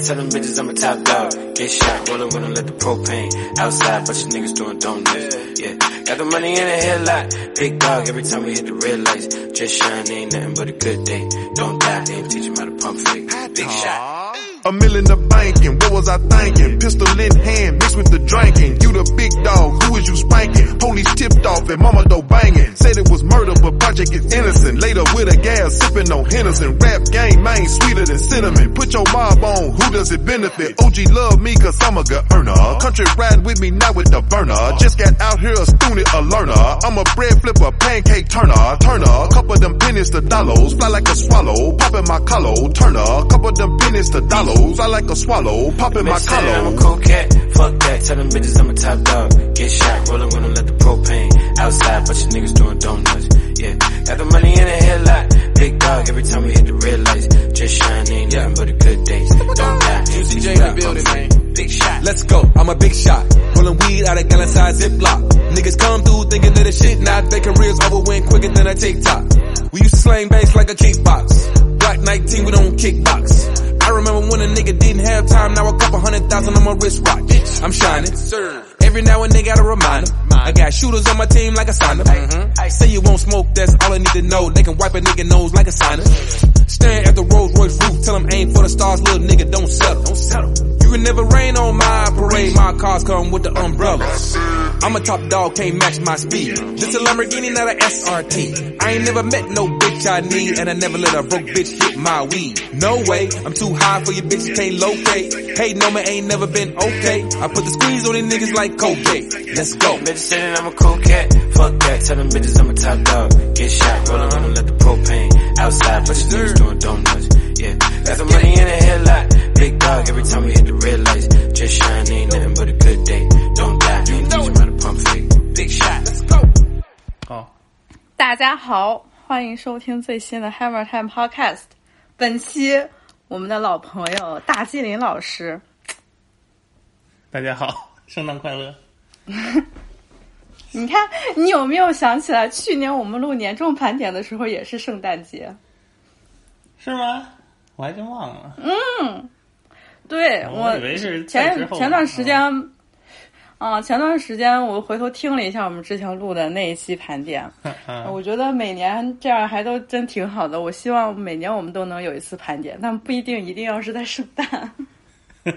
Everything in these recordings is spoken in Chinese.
tell them bitches I'm a top dog. Get shot, roll up when I let the propane. Outside, bunch of niggas doing donuts, yeah. Got the money in the headlight, big dog, every time we hit the red lights. Just shine, ain't nothing but a good day. Don't die, ain't teach him how to pump fake. Big shot. A million the banking, what was I thinking? Pistol in hand, mixed with the drinking. You the big dog, who is you spanking? Police tipped off and mama though banging. Said it was murder, but project is innocent. Later with a gas, sipping on Henderson. Rap game, man, sweeter than cinnamon. Put your mob on, who does it benefit? OG love me cause I'm a good earner. Country ride with me, not with the burner. Just got out here a student, a learner. I'm a bread flipper, pancake turner. Turner, couple them pennies to dollars. Fly like a swallow, popping my collar. Turner, couple them pennies to dollars. I like a swallow, popping my Bitch said I'm collar. a cool cat, fuck that, tell them bitches I'm a top dog. Get shot, rollin' when I let the propane. Outside, bunch of niggas doing donuts, yeah. Got the money in the headlight, big dog, every time we hit the red lights. Just shine, ain't nothing but a good day. Don't die, ain't teach CJ you in the building, pump man. Big shot. Let's go, I'm a big shot. Pulling weed out of gallon size Ziploc. Niggas come through thinking that the shit not. Their careers over went quicker than a TikTok. We used to slang bass like a kickbox. Black 19, we don't kickbox. I remember when a nigga didn't have time, now a couple hundred thousand on my wristwatch. I'm shining. Every now and then got a reminder. I got shooters on my team like a signer. I say you won't smoke, that's all I need to know. They can wipe a nigga nose like a signer. Staring at the Rolls Royce roof, tell 'em aim for the stars, little nigga, don't settle. Don't settle. You can never rain on my parade, my cars come with the umbrellas. I'm a top dog, can't match my speed. This a Lamborghini, not a SRT. I ain't never met no bitch I need, and I never let a broke bitch hit my weed. No way, I'm too high for your bitch, you can't locate. Hey, no man ain't never been okay. I put the squeeze on these niggas like cocaine. Let's go. Bitch said that I'm a cool cat, fuck that, tell them bitches I'm a top dog. Get shot, rollin' when I let the propane. Outside, bunch of niggas doing donuts, yeah. Got the money in the headlight, big dog, every time we hit the red lights. Just shine, ain't nothing but a good day. Don't die, ain't teach him how to pump fake. Big shot. Let's go. 好，大家好，欢迎收听最新的 Hammer Time Podcast。本期我们的老朋友大吉林老师，大家好，圣诞快乐。你看你有没有想起来，去年我们录年终盘点的时候也是圣诞节？是吗？我还真忘了。嗯对我以为是前前段时间，啊，前段时间我回头听了一下我们之前录的那一期盘点，嗯我觉得每年这样还都真挺好的。我希望每年我们都能有一次盘点，但不一定一定要是在圣诞。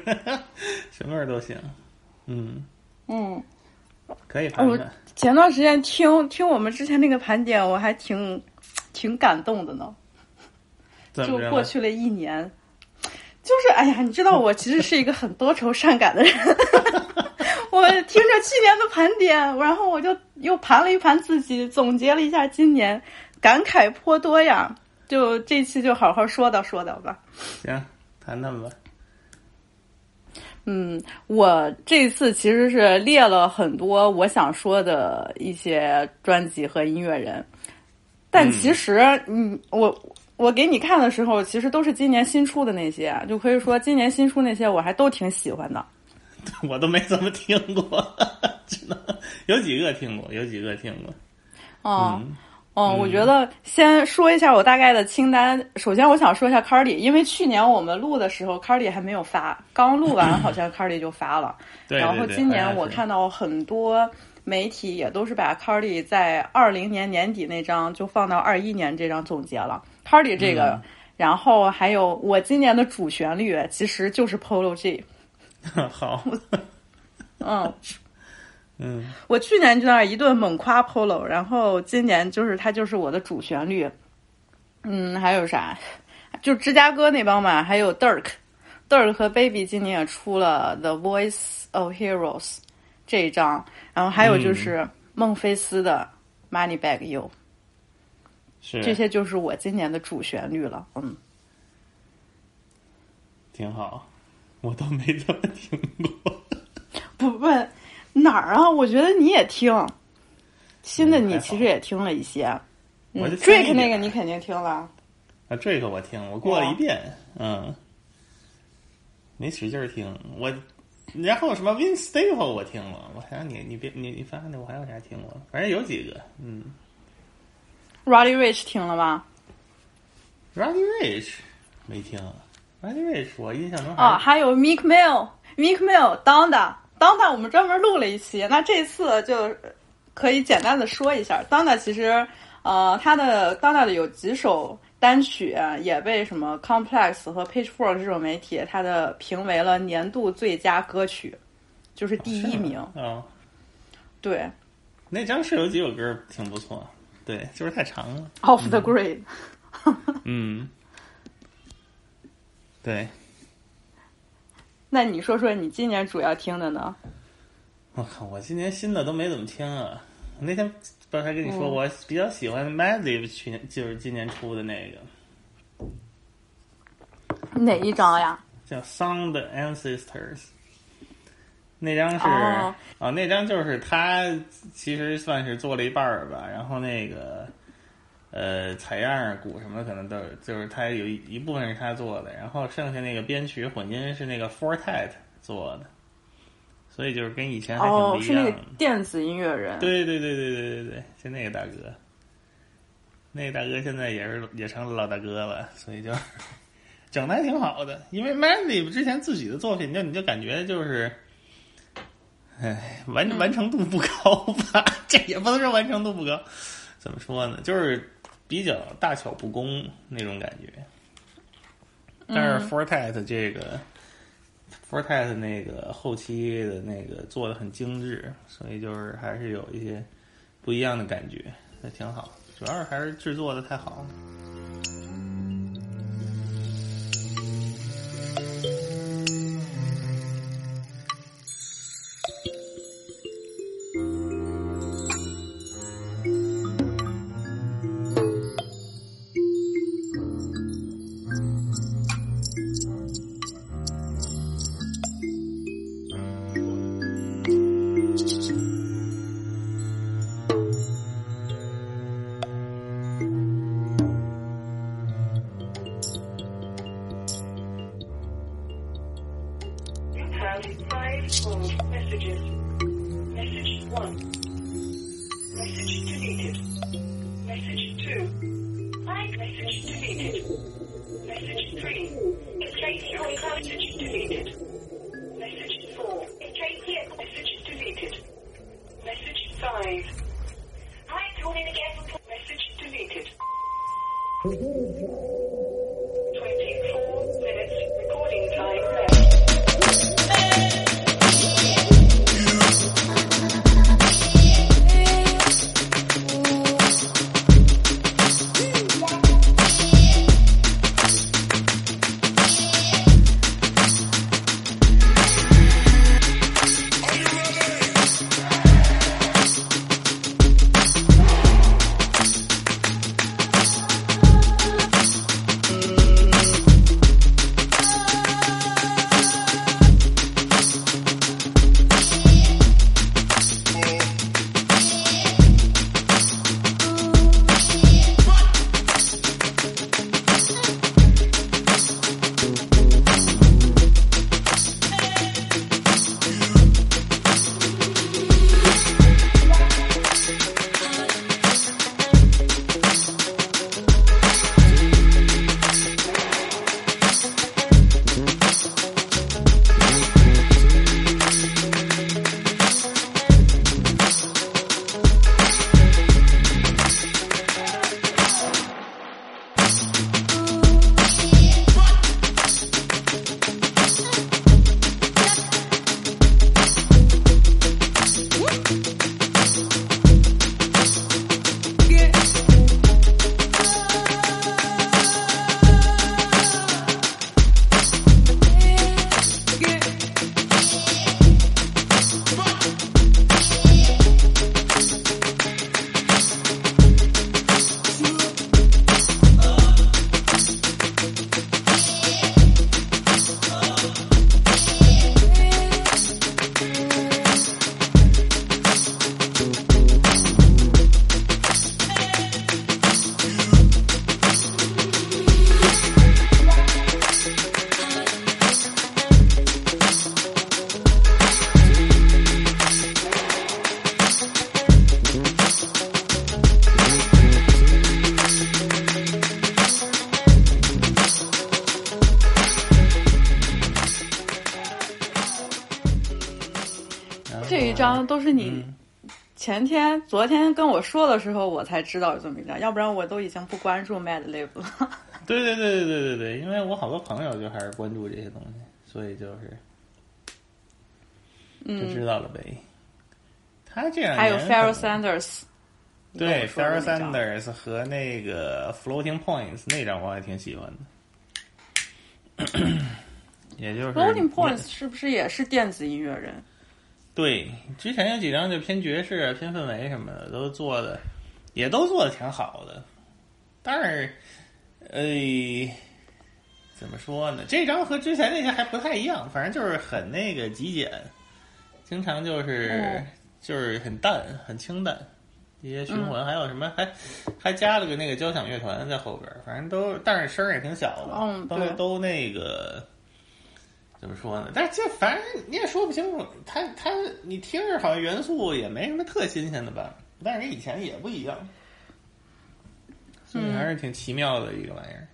什么时候都行。嗯，嗯，可以盘我盘。前段时间听听我们之前那个盘点，我还挺挺感动的呢。就？过去了一年，就是哎呀，你知道我其实是一个很多愁善感的人。我听着去年的盘点，然后我就又盘了一盘自己，总结了一下今年，感慨颇多呀。就这期就好好说道说道吧。行，谈谈吧。嗯，我这次其实是列了很多我想说的一些专辑和音乐人，但其实，嗯，我我给你看的时候，其实都是今年新出的那些，就可以说今年新出那些我还都挺喜欢的。我都没怎么听过，真的有几个听过，有几个听过。哦、嗯哦，我觉得先说一下我大概的清单。首先，我想说一下 Cardi，因为去年我们录的时候，Cardi 还没有发，刚录完好像 Cardi 就发了。对然后今年我看到很多媒体也都是把 Cardi 在二零年年底那张就放到二一年这张总结了。Cardi 这个，嗯然后还有我今年的主旋律其实就是 Polo G。好，嗯，嗯我去年就在那儿一顿猛夸 Polo，然后今年就是它就是我的主旋律。嗯，还有啥？就芝加哥那帮嘛，还有 Dirk，Dirk 和 Baby 今年也出了《The Voice of Heroes》这一张，然后还有就是孟菲斯的《Money Bag You》。是这些就是我今年的主旋律了。嗯，挺好，我都没怎么听过。不问哪儿啊？我觉得你也听，新的你其实也听了一些。嗯我就，Drake 那个你肯定听了。啊，这个我听，我过了一遍，嗯，没使劲儿听。我，然后什么 Win Staple 我听了，我想你你别你你发那我还有啥听过？反正有几个，嗯 Roddy Rich 听了吗？，Roddy Rich 没听，Roddy Rich 我印象中啊，还还有 Meek Mill，Meek Mill，Donda，Donda 我们专门录了一期，那这次就可以简单的说一下，Donda 其实呃，他的 Donda 的有几首单曲啊也被什么 Complex 和 Pitchfork 这种媒体，它的评为了年度最佳歌曲，就是第一名。啊、对那张是有几首歌挺不错，对，就是太长了，，Off the Grid。嗯，对，那你说说你今年主要听的呢？我靠，我今年新的都没怎么听啊。那天不是还跟你说，嗯我比较喜欢 Massive 去年就是今年出的那个哪一张呀？叫 Sound Ancestors，那张是哦啊，那张就是他其实算是做了一半儿吧，然后那个呃采样鼓什么的可能都就是他有一一部分是他做的，然后剩下那个编曲混音是那个 Fortet 做的，所以就是跟以前还挺不一样的。个电子音乐人。对对对对对对对，就那个大哥，那个大哥现在也是也成了老大哥了，所以就整的还挺好的。因为 Mandy 之前自己的作品，就你就感觉就是，哎，完完成度不高吧？这也不能说完成度不高，怎么说呢？就是比较大巧不工那种感觉。但是 Fortet 这个。Fortet 那个后期的那个做的很精致，所以就是还是有一些不一样的感觉，也挺好。主要是还是制作的太好了。昨天跟我说的时候，我才知道有这么一张，要不然我都已经不关注 Mad Lib 了。对对对对对对对，因为我好多朋友就还是关注这些东西，所以就是就知嗯，道了呗。他这样还有年 Pharoah 可能 Sanders，对 Pharrell Sanders 和那个 Floating Points 那张我还挺喜欢的，也就是 Floating Points 是不是也是电子音乐人？对，之前有几张就偏爵士、啊、偏氛围什么的，都做的也都做的挺好的，但是，呃，怎么说呢？这张和之前那些还不太一样，反正就是很那个极简，经常就是、哦就是很淡、很清淡。一些循环，还有什么还还加了个那个交响乐团在后边，反正都，但是声儿也挺小的，都都那个怎么说呢？但是这反正你也说不清楚，它它你听着好像元素也没什么特新鲜的吧，但是跟以前也不一样，所以还是挺奇妙的一个玩意儿。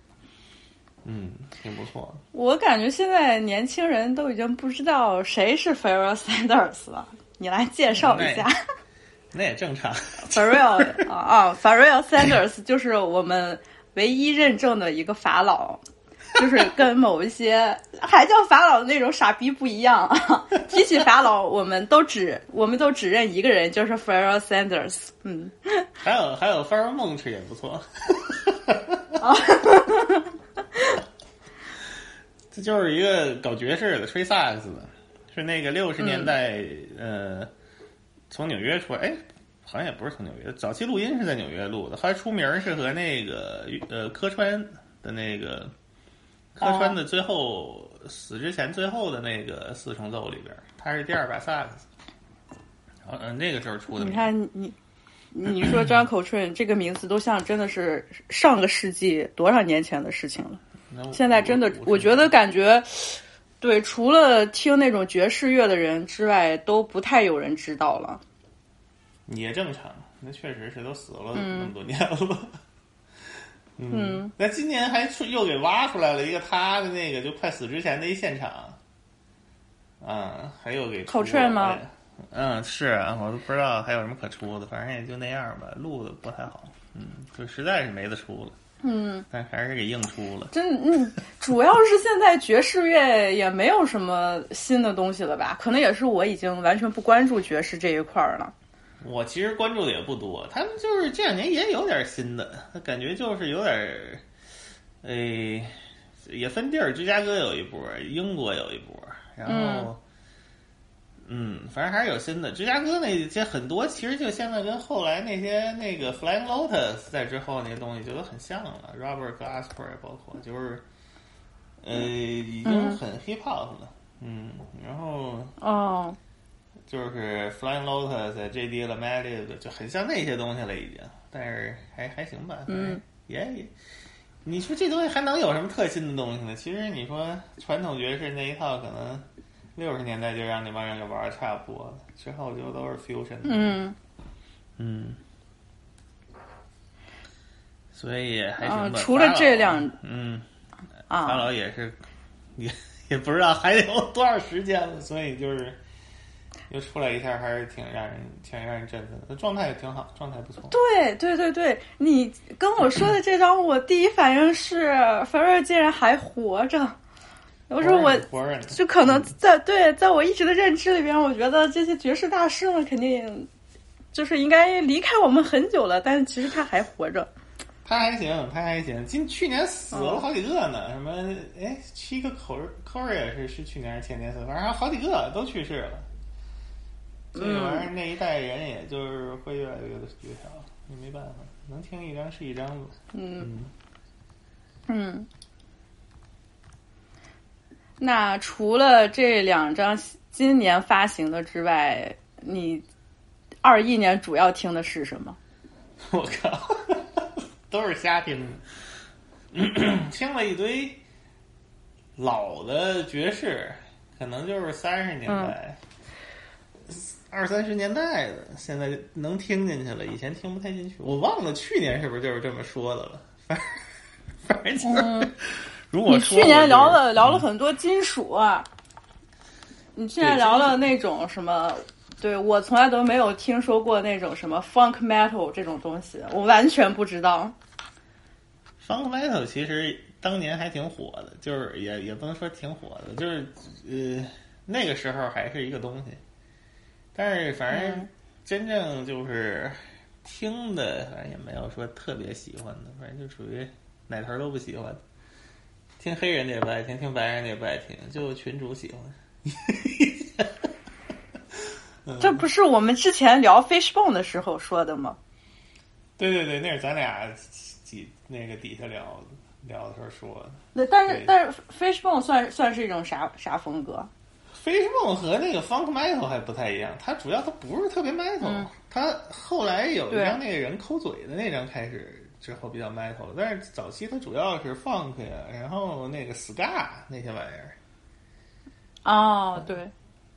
嗯，挺不错。我感觉现在年轻人都已经不知道谁是 Pharrell Sanders 了，你来介绍一下。那也正常。Pharrell 啊 啊，Pharrell Sanders 就是我们唯一认证的一个法老，就是跟某一些还叫法老的那种傻逼不一样啊。提起法老，我们都只我们都只认一个人，就是 Farrell Sanders。嗯，还有还有 f a r 梦吃也不错。这就是一个搞爵士的，吹萨克斯的，是那个六十年代、呃，从纽约出来，哎，好像也不是从纽约，早期录音是在纽约录的，后来出名儿是和那个呃科川的那个柯川的最后、死之前最后的那个四重奏里边，他是第二把萨克斯，然后嗯、呃那个时候出的你。看你。你说 John Coltrane 这个名字都像真的是上个世纪多少年前的事情了。现在真的我，我觉得感觉，对，除了听那种爵士乐的人之外，都不太有人知道了。也正常，那确实是都死了那么多年了。嗯，那今年还出又给挖出来了一个他的那个就快死之前的一现场，啊，还有给出口吹吗？嗯，是啊，我都不知道还有什么可出的，反正也就那样吧，录的不太好，嗯，就实在是没得出了，嗯，但还是给硬出了。真嗯，主要是现在爵士乐也没有什么新的东西了吧？可能也是我已经完全不关注爵士这一块儿了。我其实关注的也不多，他们就是这两年也有点新的，感觉就是有点儿，诶、也分地儿，芝加哥有一波，英国有一波，然后，嗯反正还是有新的。芝加哥那些很多，其实就现在跟后来那些那个 Flying Lotus 在之后那些东西就都很像了，Robert Glasper 也包括，就是，呃，已经很 hip hop 了，嗯，然后。哦，就是 Flying Lotus、J.D. l a m a d i 就很像那些东西了，已经，但是还还行吧，嗯，也也，你说这东西还能有什么特新的东西呢？其实你说传统爵士那一套，可能六十年代就让那帮人给玩的差不多了，之后就都是 fusion，嗯，嗯，所以也还行吧。啊除了这两嗯，法啊，老也是，也也不知道还有多少时间了，所以就是又出来一下，还是挺让人挺让人振奋的。状态也挺好，状态不错。对对对对，你跟我说的这张，我第一反应是 r e 竟然还活着。我说我活着呢，就可能在对，在我一直的认知里边，我觉得这些爵士大师们肯定就是应该离开我们很久了，但是其实他还活着。他还行，他还行。今去年死了好几个呢，什么哎，七个口口也是是去年还是前年死，反正还有好几个都去世了。这个玩意儿那一代人也就是会越来越的绝少，也没办法，能听一张是一张吧。嗯嗯。那除了这两张今年发行的之外，你二一年主要听的是什么？我靠，都是瞎听的，听了一堆老的爵士，可能就是三十年代、二三十年代的，现在能听进去了，以前听不太进去。我忘了去年是不是就是这么说的了，反正反正就是，如果你去年聊了了聊了很多金属啊，你去年聊了那种什么对我从来都没有听说过那种什么 funk metal 这种东西，我完全不知道。Funk Metal 其实当年还挺火的，就是也也不能说挺火的，就是呃那个时候还是一个东西。但是反正嗯真正就是听的，反正也没有说特别喜欢的，反正就属于哪头都不喜欢。听黑人的也不爱听，听白人的也不爱听，就群主喜欢。这不是我们之前聊 Fishbone 的时候说的吗？对对对，那是咱俩几那个底下聊聊的时候说的。那，但是但是 Fishbone 算算是一种啥啥风格？Fishbone 和那个 Funk Metal 还不太一样，它主要它不是特别 metal，、嗯。它后来有一张那个人抠嘴的那张开始之后比较 metal 了，但是早期它主要是 funk 呀，然后那个 ska 那些玩意儿，哦，对，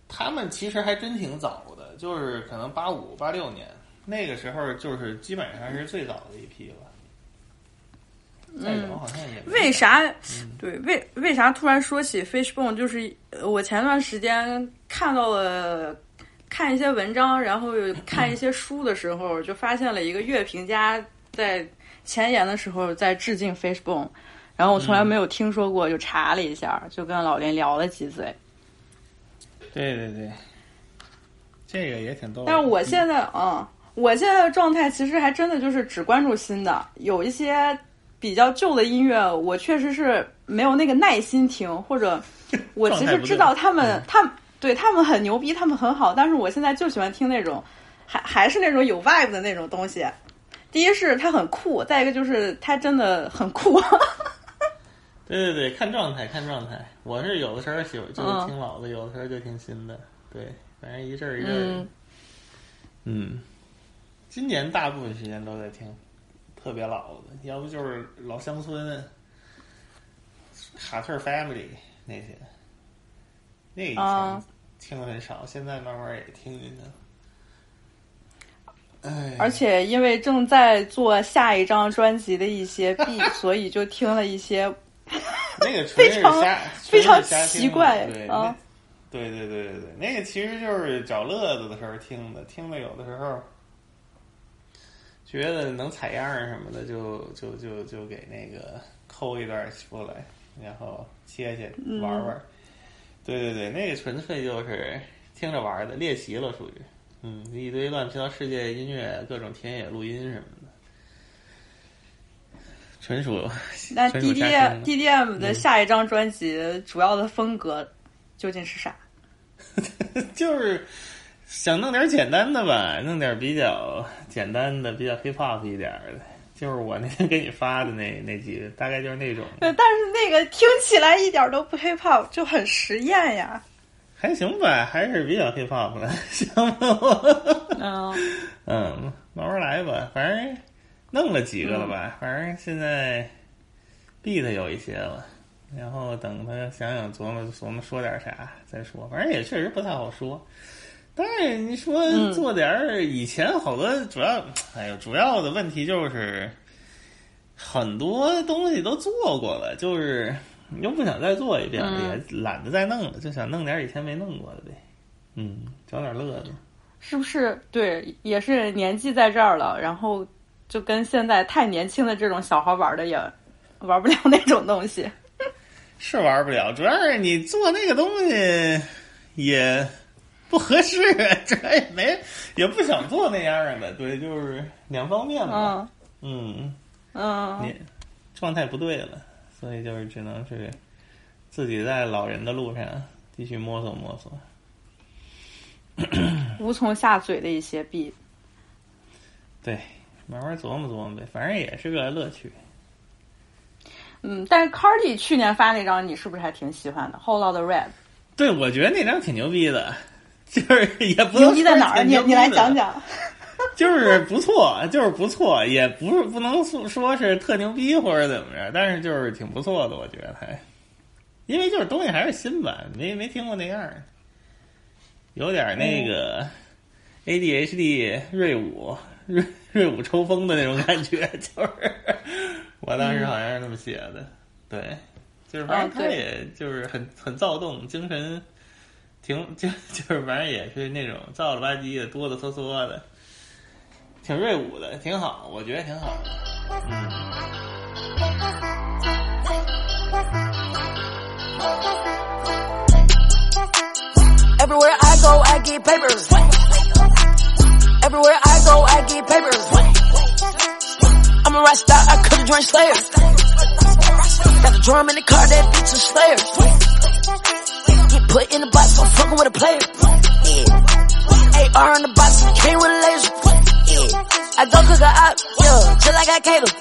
他们其实还真挺早的，就是可能八五八六年那个时候，就是基本上是最早的一批了。再早好像也没嗯为啥？嗯对，为为啥突然说起 Fishbone？就是呃我前段时间看到了看一些文章，然后有 看一些书的时候，就发现了一个乐评家在前言的时候在致敬 Fishbone，然后我从来没有听说过，就查了一下，就跟老林聊了几嘴。对对对，这个也挺逗。但是我现在，嗯，我现在的状态其实还真的就是只关注新的，有一些比较旧的音乐，我确实是没有那个耐心听，或者 我其实知道他们，他们对他们很牛逼，他们很好，但是我现在就喜欢听那种，还还是那种有 vibe 的那种东西。第一是它很酷，再一个就是它真的很酷。对对对，看状态，看状态。我是有的时候喜欢就是嗯听老的，有的时候就听新的。对，反正一阵儿一阵儿。嗯嗯，今年大部分时间都在听特别老的，要不就是老乡村、卡特 Family 那些。那以前啊听的很少，现在慢慢也听进去了。哎，而且因为正在做下一张专辑的一些 B，所以就听了一些那个非常瞎，非常奇怪对对对对对，那个其实就是找乐子的时候听的，听的有的时候觉得能采样儿什么的，就就就就给那个抠一段出来，然后切切玩玩玩。对对对，那个纯粹就是听着玩儿的，猎奇了属于，嗯，一堆乱七八糟世界音乐，各种田野录音什么的。纯属 那纯属瞎 DDM 听 DDM 的下一张专辑主要的风格究竟是啥？就是想弄点简单的吧，弄点比较简单的、比较 hip hop 一点的。就是我那天给你发的那 那几个，大概就是那种，对，但是那个听起来一点都不 hip hop，就很实验呀。还行吧，还是比较 hip hop 的，行吗？嗯，嗯，慢慢来吧，反正弄了几个了吧，反正现在 beat 有一些了，然后等他想想琢磨琢磨说点啥再说，反正也确实不太好说。但是你说嗯做点儿，以前好多主要，哎呦，主要的问题就是很多东西都做过了，就是你又不想再做一遍也懒得再弄了，就想弄点以前没弄过的呗。嗯，找点乐子。是不是？对，也是年纪在这儿了，然后就跟现在太年轻的这种小孩玩的也玩不了那种东西。是玩不了，主要是你做那个东西也不合适，这也没也不想做那样的，对，就是两方面嘛。嗯嗯，嗯，你状态不对了，所以就是只能是自己在老人的路上继续摸索摸索。无从下嘴的一些 beat。对，慢慢琢磨琢磨呗，反正也是个乐趣。嗯，但是 Cardi 去年发那张，你是不是还挺喜欢的？《Whole Lot of Red》对，我觉得那张挺牛逼的，就是也不牛逼在哪儿？你你来讲讲。就是不错，就是不错，也不是不能说说是特牛逼或者怎么着，但是就是挺不错的，我觉得还，因为就是东西还是新版，没没听过那样儿，有点那个 ADHD 瑞舞瑞瑞舞抽风的那种感觉，就是我当时好像是那么写的，对，就是反正他也就是很很躁动，精神挺就就是反正也是那种造了吧唧的、哆哆嗦嗦的，挺锐舞的，挺好，我觉得挺好的。Everywhere I go, I get papers. Everywhere I go, I get papers. I'm a rock star, I could've joined Slayer. Got a drum in the car, that bitch a Slayer. Put in the box, I'm fucking with a player. Yeah. AR in the box, came with a laser. Yeah. I go cook a op, yeah, till I got Caleb.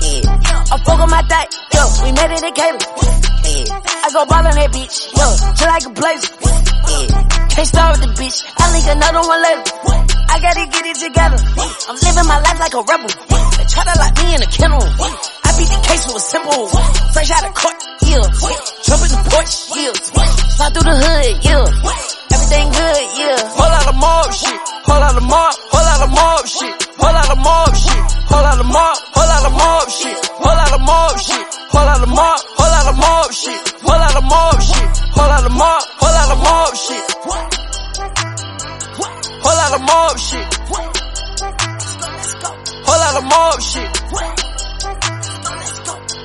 Yeah. I fuck on my thigh, yeah, we made it in Caleb. Yeah. I go ball on that bitch, yeah, till I can blaze. Yeah. Can't start with the bitch, I link another one later. I gotta get it together. I'm living my life like a rebel. They try to lock me in a kennel. Beat the case with a simple. Fresh out of court, yeah. Jump in the porch, yeah. Slide through the hood, yeah. Everything good, yeah. Whole lot of mob shit. Whole lot of mob, whole lot of mob shit. Whole lot of mob shit. Whole lot of mob, whole lot of mob shit. Whole lot of mob shit. Whole lot of mob, whole lot of mob shit. Whole lot of mob shit. Whole lot of mob, whole lot of mob shit. Whole lot of mob shit. Whole lot of mob shit.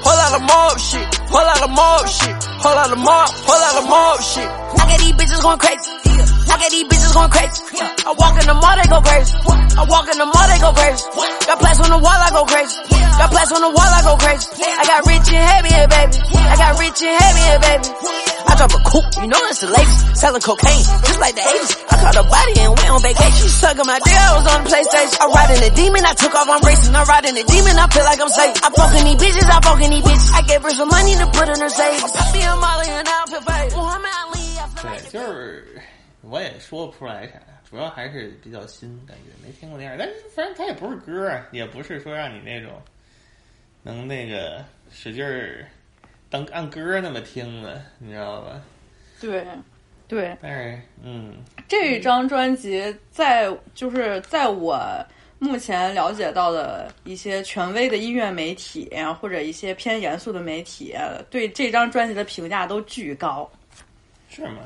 Whole lot of mob shit. Whole lot of mob shit. Whole lot of mob. Whole lot of mob shit. I got these bitches going crazy. I got these bitches going crazy. I walk in the mall, they go crazy. I walk in the mall, they go crazy. Got plaques on the wall, I go crazy. Got plaques on the wall, I go crazy. I got rich and heavy here, baby. I got rich and heavy here, baby. I drop a coupe, you know it's the latest. Selling cocaine, just like the 80s. I caught a body and went on vacation. Sucking my dick, I was on the PlayStation. I ride in the demon, I took off, on racing. I ride in the demon, I feel like I'm safe. I poking these bitches, I poking these bitches. I gave her some money to put in her safe. I me a molly and I'm feel fake. Muhammad Ali, I feel like... 我也说不出来啥，主要还是比较新，感觉没听过那样。但是反正它也不是歌啊，也不是说让你那种能那个使劲儿当按歌那么听的，你知道吧？对，对，但是嗯，这张专辑在就是在我目前了解到的一些权威的音乐媒体啊或者一些偏严肃的媒体，对这张专辑的评价都巨高。是吗？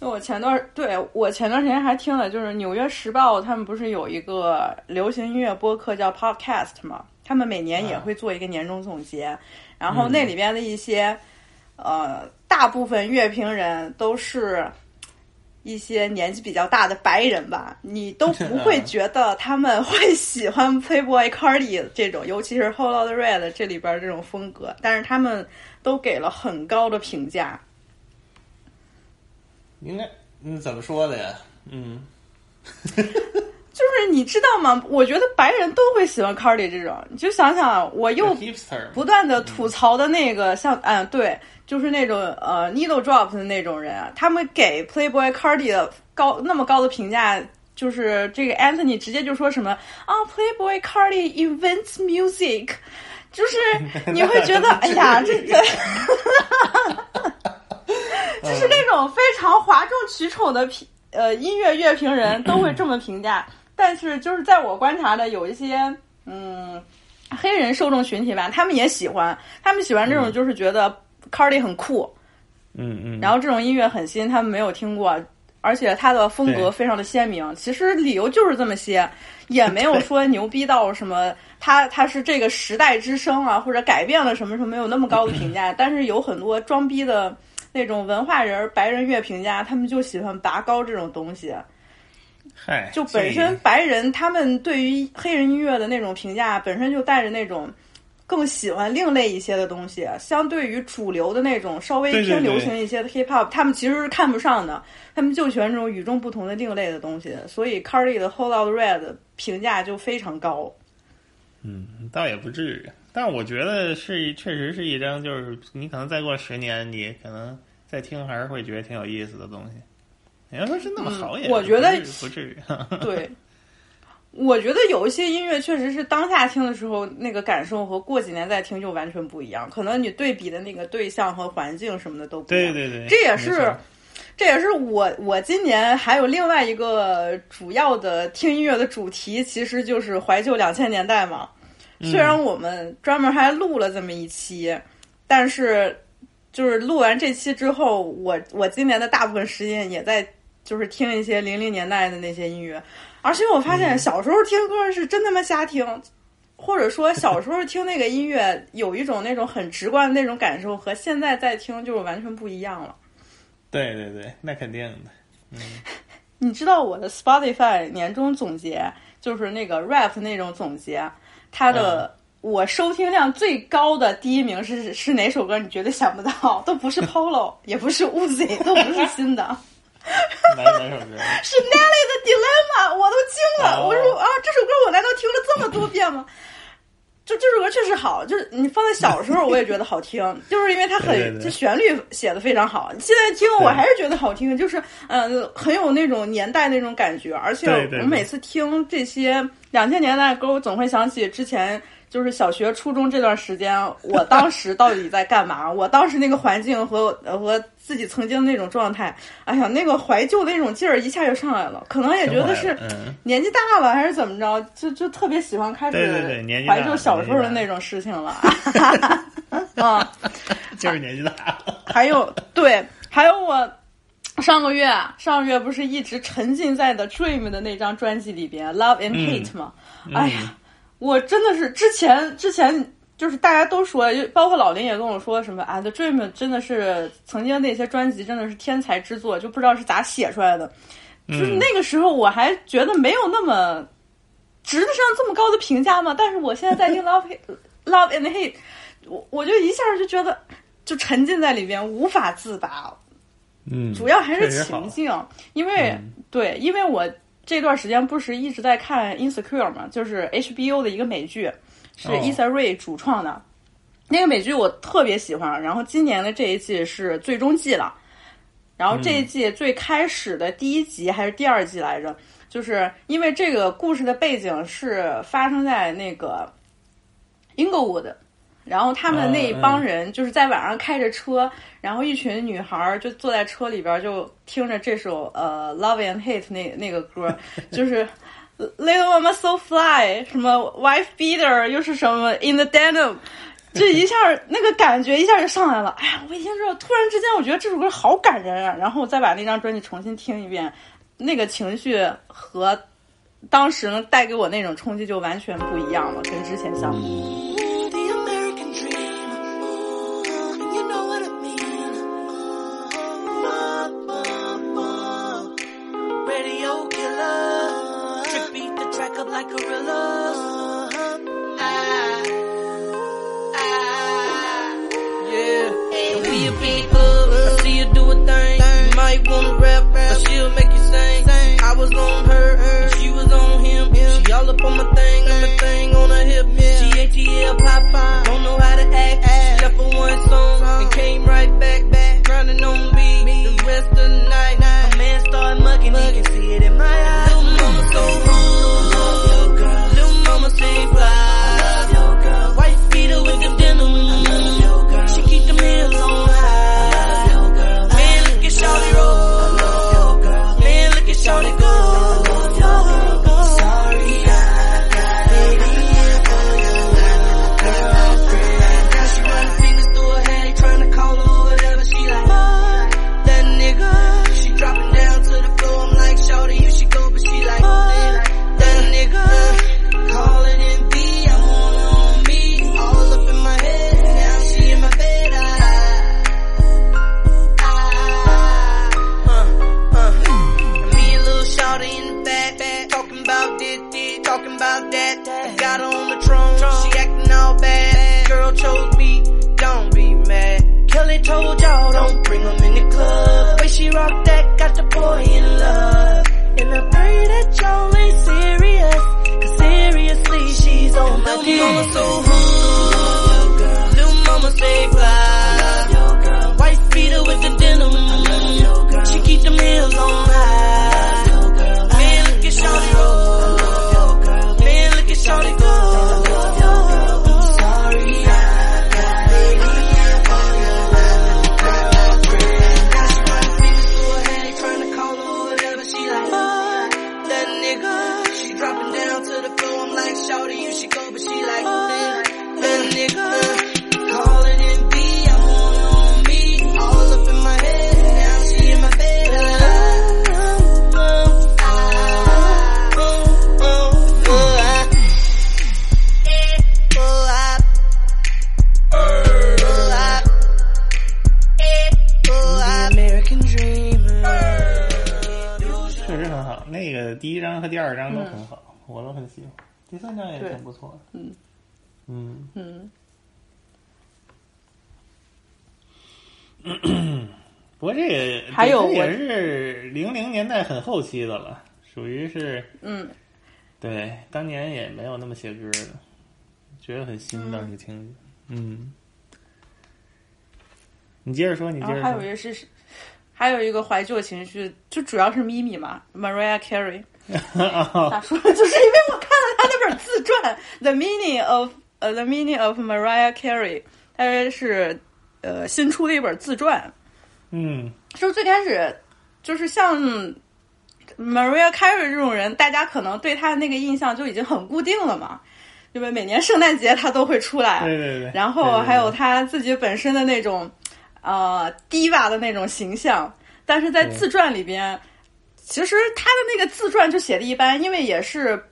那我前段对我前段时间还听了，就是《纽约时报》他们不是有一个流行音乐播客叫 Podcast 吗？他们每年也会做一个年终总结，然后那里边的一些、呃大部分乐评人都是一些年纪比较大的白人吧，你都 不会觉得他们会喜欢 Playboy Cardi 这种，尤其是 Whole Lotta Red 这里边这种风格，但是他们都给了很高的评价。应该嗯怎么说的呀？嗯，就是你知道吗？我觉得白人都会喜欢 Cardi 这种。你就想想，我又不断的吐槽的那个，像嗯，对，就是那种呃 needle drop 的那种人啊，他们给 Playboy Cardi 的高那么高的评价，就是这个 Anthony 直接就说什么啊，Playboy Cardi invents music，就是你会觉得，哎呀，这个。就是那种非常哗众取宠的评呃音乐乐评人都会这么评价，但是就是在我观察的有一些嗯黑人受众群体吧，他们也喜欢，他们喜欢这种就是觉得 Cardi 很酷，嗯嗯，然后这种音乐很新，他们没有听过，而且他的风格非常的鲜明。其实理由就是这么些，也没有说牛逼到什么，他他是这个时代之声啊，或者改变了什么什么，没有那么高的评价。但是有很多装逼的 那种文化人、白人乐评家，他们就喜欢拔高这种东西。嗨，就本身白人他们对于黑人音乐的那种评价，本身就带着那种更喜欢另类一些的东西，相对于主流的那种稍微偏流行一些的 hip hop，他们其实是看不上的，他们就喜欢这种与众不同的另类的东西，所以 Cardi 的 Hold Out Red 评价就非常高。嗯，倒也不至于，但我觉得是确实是一张，就是你可能再过十年，你可能再听还是会觉得挺有意思的东西。你要说是那么好也，嗯我觉得不至于。对，我觉得有一些音乐确实是当下听的时候那个感受和过几年再听就完全不一样，可能你对比的那个对象和环境什么的都不一样。对对对，这也是，这也是我我今年还有另外一个主要的听音乐的主题，其实就是怀旧两千年代嘛。嗯虽然我们专门还录了这么一期，但是就是录完这期之后，我我今年的大部分时间也在就是听一些零零年代的那些音乐，而且我发现小时候听歌是真他妈瞎听，或者说小时候听那个音乐有一种那种很直观的那种感受，和现在在听就是完全不一样了。对对对，那肯定的。嗯 你知道我的 Spotify 年终总结就是那个 rap 那种总结，它的、我收听量最高的第一名是是哪首歌？你绝对想不到，都不是 Polo，也不是 Uzi，都不是新的，哪哪首歌？是 Nelly 的 Dilemma，我都惊了。哦我说啊，这首歌我难道听了这么多遍吗？就这首歌确实好，就是你放在小时候我也觉得好听，就是因为它很这旋律写的非常好。现在听我还是觉得好听，就是嗯、呃很有那种年代那种感觉，而且我每次听这些两千年代的歌，我总会想起之前。就是小学、初中这段时间，我当时到底在干嘛？我当时那个环境和呃和自己曾经的那种状态，哎呀，那个怀旧的那种劲儿一下就上来了。可能也觉得是嗯年纪大了还是怎么着，就就特别喜欢开始怀旧小时候的那种事情了。啊，就是年纪大了。还有对，还有我上个月上个月不是一直沉浸在的 Dream 的那张专辑里边《Love and Hate》吗？哎呀，我真的是之前之前。就是大家都说，就包括老林也跟我说什么啊，The Dream 真的是曾经那些专辑真的是天才之作，就不知道是咋写出来的。就是那个时候我还觉得没有那么值得上这么高的评价嘛？但是我现在在听 Love Love and Hate，我我就一下就觉得就沉浸在里边无法自拔。嗯，主要还是情境，因为、对，因为我这段时间不是一直在看《Insecure》嘛，就是 HBO 的一个美剧，是哦伊 s 瑞主创的。那个美剧我特别喜欢，然后今年的这一季是最终季了。然后这一季最开始的第一集还是第二季来着，就是因为这个故事的背景是发生在那个 Inglewood，然后他们那一帮人就是在晚上开着车，然后一群女孩儿就坐在车里边儿就听着这首呃《Love and Hate 那》那个歌，就是 Little Mama So Fly，什么 Wife Beater，又是什么 In the Denim。这一下那个感觉一下就上来了，哎呀！我一听之后，突然之间我觉得这首歌好感人啊，然后我再把那张专辑重新听一遍，那个情绪和当时能带给我那种冲击就完全不一样了，跟之前相比。Like gorillas. Ah, ah, yeah. And we a club. I see you do a thing. You might wanna rap, but she'll make you sing. I was on her, and she was on him. She all up on my thing, and my thing on her hip. She ATL Popeye, don't know how to act. She left for one song and came right back, back, grinding on me. The rest of the night, my man started mugging me. Can see it in my eyes. Girl chose me, don't be mad. Kelly told y'all don't bring in the club. Way she rock that, got the boy in love. And I pray that y'all ain't serious, cause seriously she's on my dick. Little mama so hood, little mama say fly. White beater with the denim, she keep them heels on high. Man, look at Shawty. Man, look at Shawty shorty, you should go, but she like, uh, American Dreamer. 确实很好，那个第一张和第二张都很好，嗯、我都很喜欢。第三张也挺不错的。嗯嗯，嗯，不过这个 还有我是零零年代很后期的了，属于是嗯，对当年也没有那么写歌的，觉得很新，当时听着。嗯，你接着说，你接着还有。一个是，还有一个怀旧情绪，就主要是咪咪嘛，Mariah Carey。咋说？就是因为我看了他那本自传《The Meaning of 呃、The Meaning of Mariah Carey》，它是呃新出的一本自传。嗯就最开始就是像 Mariah Carey 这种人，大家可能对他的那个印象就已经很固定了嘛，因为每年圣诞节他都会出来，对对对。啊然后还有对他自己本身的那种呃 diva 的那种形象，但是在自传里边，其实他的那个自传就写的一般，因为也是。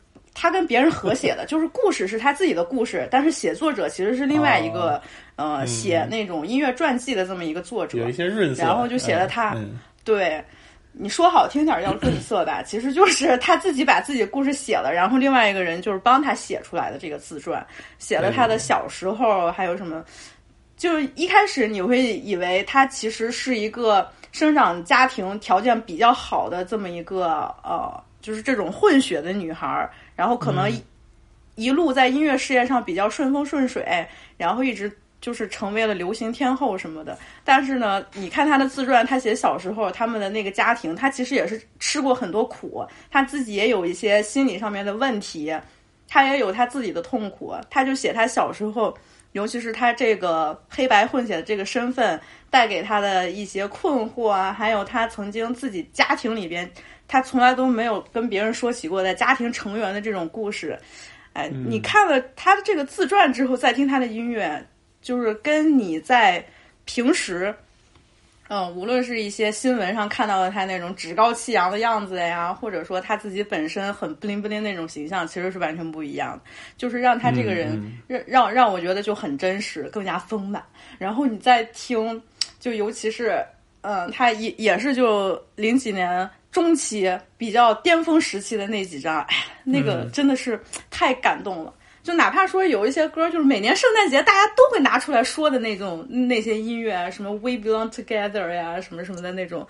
他跟别人合写的，就是故事是他自己的故事，但是写作者其实是另外一个、呃写那种音乐传记的这么一个作者。嗯有一些润色，然后就写了他嗯对，你说好听点儿叫润色吧，其实就是他自己把自己的故事写了，然后另外一个人就是帮他写出来的这个自传，写了他的小时候还有什么，就一开始你会以为他其实是一个生长家庭条件比较好的这么一个呃，就是这种混血的女孩儿，然后可能一,、一路在音乐事业上比较顺风顺水，然后一直。就是成为了流行天后什么的，但是呢，你看她的自传，她写小时候他们的那个家庭，她其实也是吃过很多苦，她自己也有一些心理上面的问题，她也有她自己的痛苦。她就写她小时候，尤其是他这个黑白混血的这个身份带给他的一些困惑啊，还有他曾经自己家庭里边，他从来都没有跟别人说起过的家庭成员的这种故事。哎，你看了他的这个自传之后，再听他的音乐。就是跟你在平时，嗯，无论是一些新闻上看到的他那种趾高气扬的样子呀，或者说他自己本身很不灵不灵那种形象，其实是完全不一样的。就是让他这个人，嗯让让让我觉得就很真实，更加丰满。然后你再听，就尤其是，嗯，他也也是就零几年中期比较巅峰时期的那几张，哎呀，那个嗯真的是太感动了。就哪怕说有一些歌，就是每年圣诞节大家都会拿出来说的那种那些音乐啊，什么 We Belong Together 呀，什么什么的那种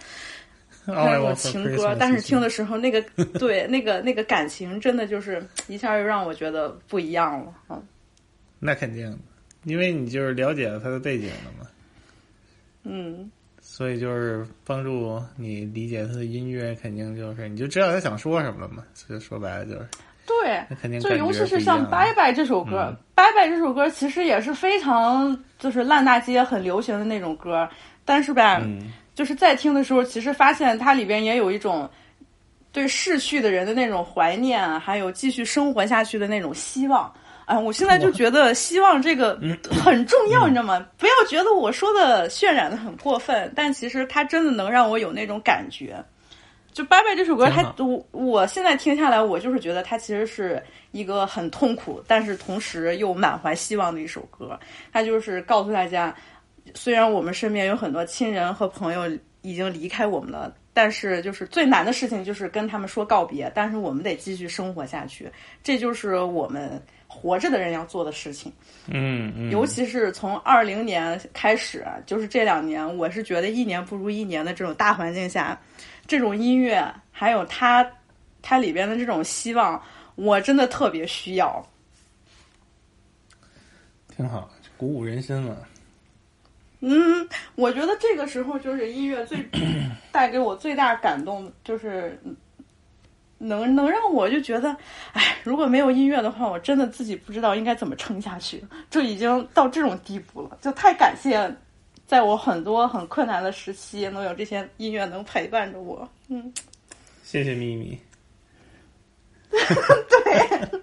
那种情歌，但是听的时候那个对那个那个感情，真的就是一下又让我觉得不一样了啊。那肯定的，因为你就是了解了他的背景了嘛，嗯，所以就是帮助你理解他的音乐，肯定就是你就知道他想说什么了嘛。所以说白了就是，对，那肯定就尤其是像《拜拜》这首歌，嗯拜拜》这首歌其实也是非常就是烂大街很流行的那种歌，但是吧，嗯就是在听的时候，其实发现它里边也有一种对逝去的人的那种怀念啊，还有继续生活下去的那种希望。哎，我现在就觉得希望这个很重要，你知道吗？不要觉得我说的渲染的很过分，但其实它真的能让我有那种感觉。就《拜拜》这首歌，它我我现在听下来，我就是觉得它其实是一个很痛苦，但是同时又满怀希望的一首歌。它就是告诉大家，虽然我们身边有很多亲人和朋友已经离开我们了，但是就是最难的事情就是跟他们说告别，但是我们得继续生活下去，这就是我们活着的人要做的事情。嗯嗯，尤其是从二零年开始，就是这两年，我是觉得一年不如一年的这种大环境下，这种音乐还有它它里边的这种希望，我真的特别需要。挺好，鼓舞人心嘛。嗯，我觉得这个时候就是音乐最 带给我最大感动，就是能能让我就觉得，哎，如果没有音乐的话，我真的自己不知道应该怎么撑下去，就已经到这种地步了，就太感谢，在我很多很困难的时期，能有这些音乐能陪伴着我。嗯，谢谢咪咪。对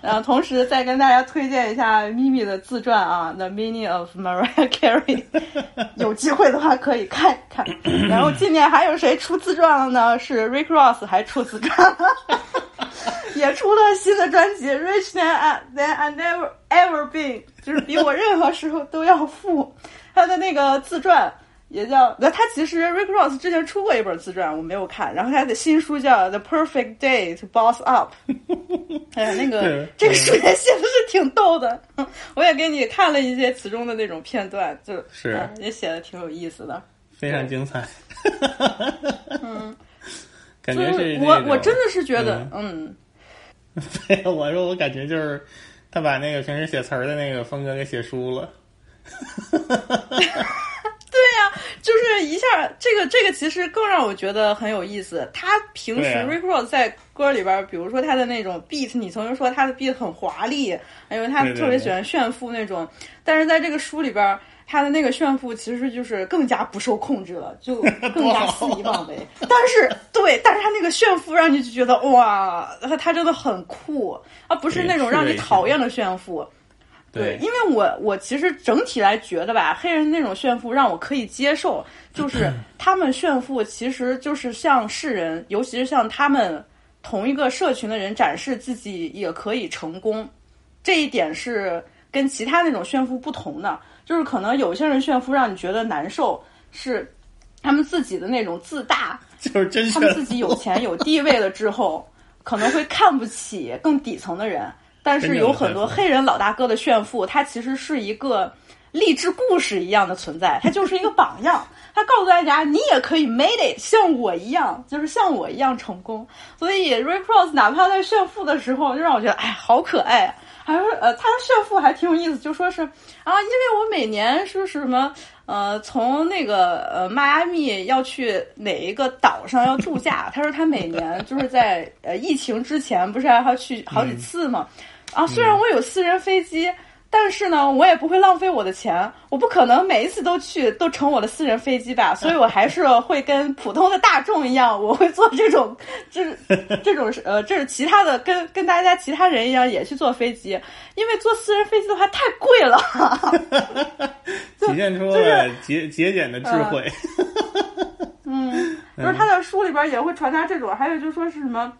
然后同时再跟大家推荐一下咪咪的自传啊，《The Meaning of Mariah Carey 》，有机会的话可以看一看。然后今年还有谁出自传了呢？是 Rick Ross 还出自传了，也出了新的专辑《Rich Than I Than I Never Ever Been》，就是比我任何时候都要富。他的那个自传也叫那他其实 Rick Ross 之前出过一本自传，我没有看，然后他的新书叫《The Perfect Day to Boss Up》，哎呀，那个这个书也写的是挺逗的，我也给你看了一些其中的那种片段，就是啊也写的挺有意思的。非常精彩。嗯，感觉就是我我真的是觉得，嗯，对，我说我感觉就是他把那个平时写词儿的那个风格给写书了。对呀、就是一下这个这个其实更让我觉得很有意思。他平时 Rick Ross 在歌里边儿，比如说他的那种 beat，你曾经说他的 beat 很华丽，因为他特别喜欢炫富那种，但是在这个书里边。他的那个炫富其实就是更加不受控制了，就 更加肆意妄为。但是，对，但是他那个炫富让你就觉得哇，他他真的很酷，而不是那种让你讨厌的炫富。对，因为我我其实整体来觉得吧，黑人那种炫富让我可以接受，就是 他们炫富其实就是向世人，尤其是向他们同一个社群的人展示自己也可以成功，这一点是跟其他那种炫富不同的。就是可能有些人炫富让你觉得难受，是他们自己的那种自大，就是真他们自己有钱有地位了之后，可能会看不起更底层的人。但是有很多黑人老大哥的炫富，他其实是一个励志故事一样的存在，他就是一个榜样。他告诉大家，你也可以 made it，像我一样，就是像我一样成功。所以 Ray Cross 哪怕在炫富的时候，就让我觉得，哎，好可爱啊。还说，呃，他的炫富还挺有意思，就说是啊，因为我每年说是什么，呃，从那个呃迈阿密要去哪一个岛上要度假，他说他每年就是在呃疫情之前不是还要去好几次嘛，啊，虽然我有私人飞机。但是呢，我也不会浪费我的钱，我不可能每一次都去都乘我的私人飞机吧，所以我还是会跟普通的大众一样，我会坐这种这这种呃，这是其他的跟跟大家其他人一样也去坐飞机，因为坐私人飞机的话太贵了，体现出 了节节俭的智慧。嗯，就是他在书里边也会传达这种，还有就是说是什么，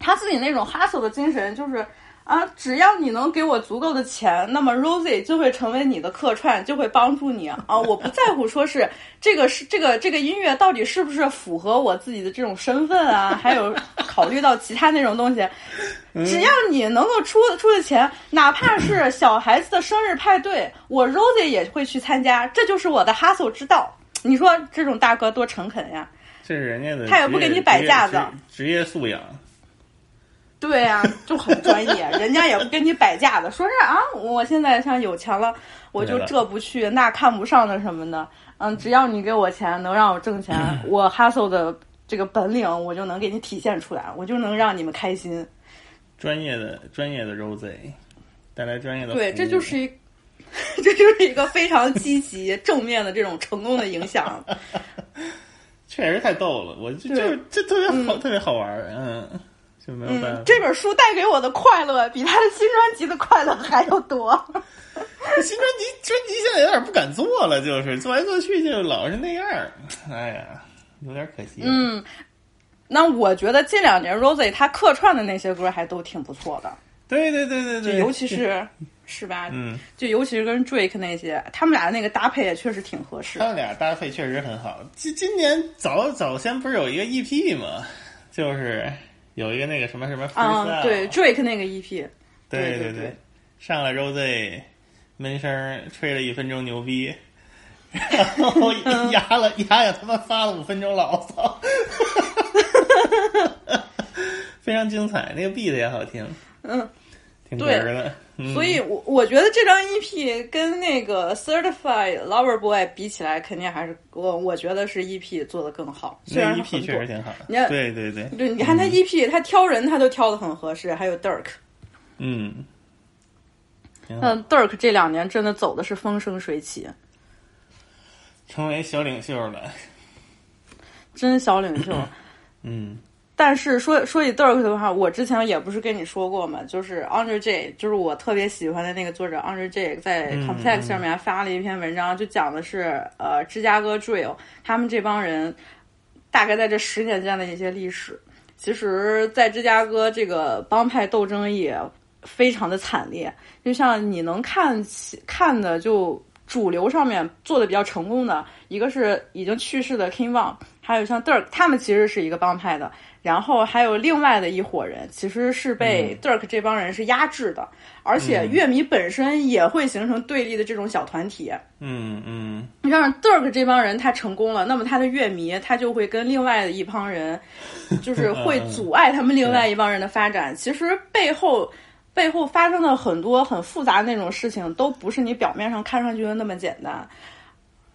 他自己那种 hustle 的精神，就是。啊，只要你能给我足够的钱，那么 Rosie 就会成为你的客串，就会帮助你啊！我不在乎说是这个是这个这个音乐到底是不是符合我自己的这种身份啊，还有考虑到其他那种东西，只要你能够出出的钱，哪怕是小孩子的生日派对，我 Rosie 也会去参加，这就是我的 hustle 之道。你说这种大哥多诚恳呀！这是人家的，他也不给你摆架子，职业素养。对呀、啊，就很专业，人家也不跟你摆架子，说是啊，我现在像有钱了，我就这不去那看不上的什么的，嗯，只要你给我钱，能让我挣钱，我 hustle 的这个本领，我就能给你体现出来，我就能让你们开心。专业的专业的 Rose 带来专业的，对，这就是一，这就是一个非常积极正面的这种成功的影响。确实太逗了，我就就这特别好，嗯、特别好玩，嗯。就没有办法、嗯。这本书带给我的快乐，比他的新专辑的快乐还要多。新专辑专辑现在有点不敢做了，就是做来做去就老是那样，哎呀，有点可惜。嗯，那我觉得近两年 Rosie 他客串的那些歌还都挺不错的。对对对对对，尤其是 是吧？嗯，就尤其是跟 Drake 那些，他们俩那个搭配也确实挺合适。他们俩搭配确实很好。今今年早早先不是有一个 EP 吗？就是。有一个那个什么什么啊，对 Drake 那个 EP，对对对，上了 Rose 闷声吹了一分钟牛逼，然后压了压也他妈发了五分钟牢骚，非常精彩，那个 beat 也好听，嗯，挺哏的。嗯、所以我我觉得这张 EP 跟那个 Certified Lover Boy 比起来，肯定还是我我觉得是 EP 做的更好。虽然 EP 确实挺好的，你看，对对对，对，你看他 EP，、嗯、他挑人他都挑的很合适，还有 Dirk，嗯，嗯，Dirk 这两年真的走的是风生水起，成为小领袖了，真小领袖，嗯。但是说说起 Dirk 的话，我之前也不是跟你说过嘛，就是 Andre J，就是我特别喜欢的那个作者 Andre J，在 Complex 上面发了一篇文章，就讲的是呃芝加哥 Drill 他们这帮人大概在这十年间的一些历史。其实，在芝加哥这个帮派斗争也非常的惨烈，就像你能看起看的就主流上面做的比较成功的，一个是已经去世的 King Von，还有像 Dirk，他们其实是一个帮派的。然后还有另外的一伙人，其实是被 Dirk 这帮人是压制的，而且乐迷本身也会形成对立的这种小团体。嗯嗯，让 Dirk 这帮人他成功了，那么他的乐迷他就会跟另外的一帮人，就是 会阻碍他们另外一帮人的发展。其实背后背后发生的很多很复杂的那种事情，都不是你表面上看上去的那么简单。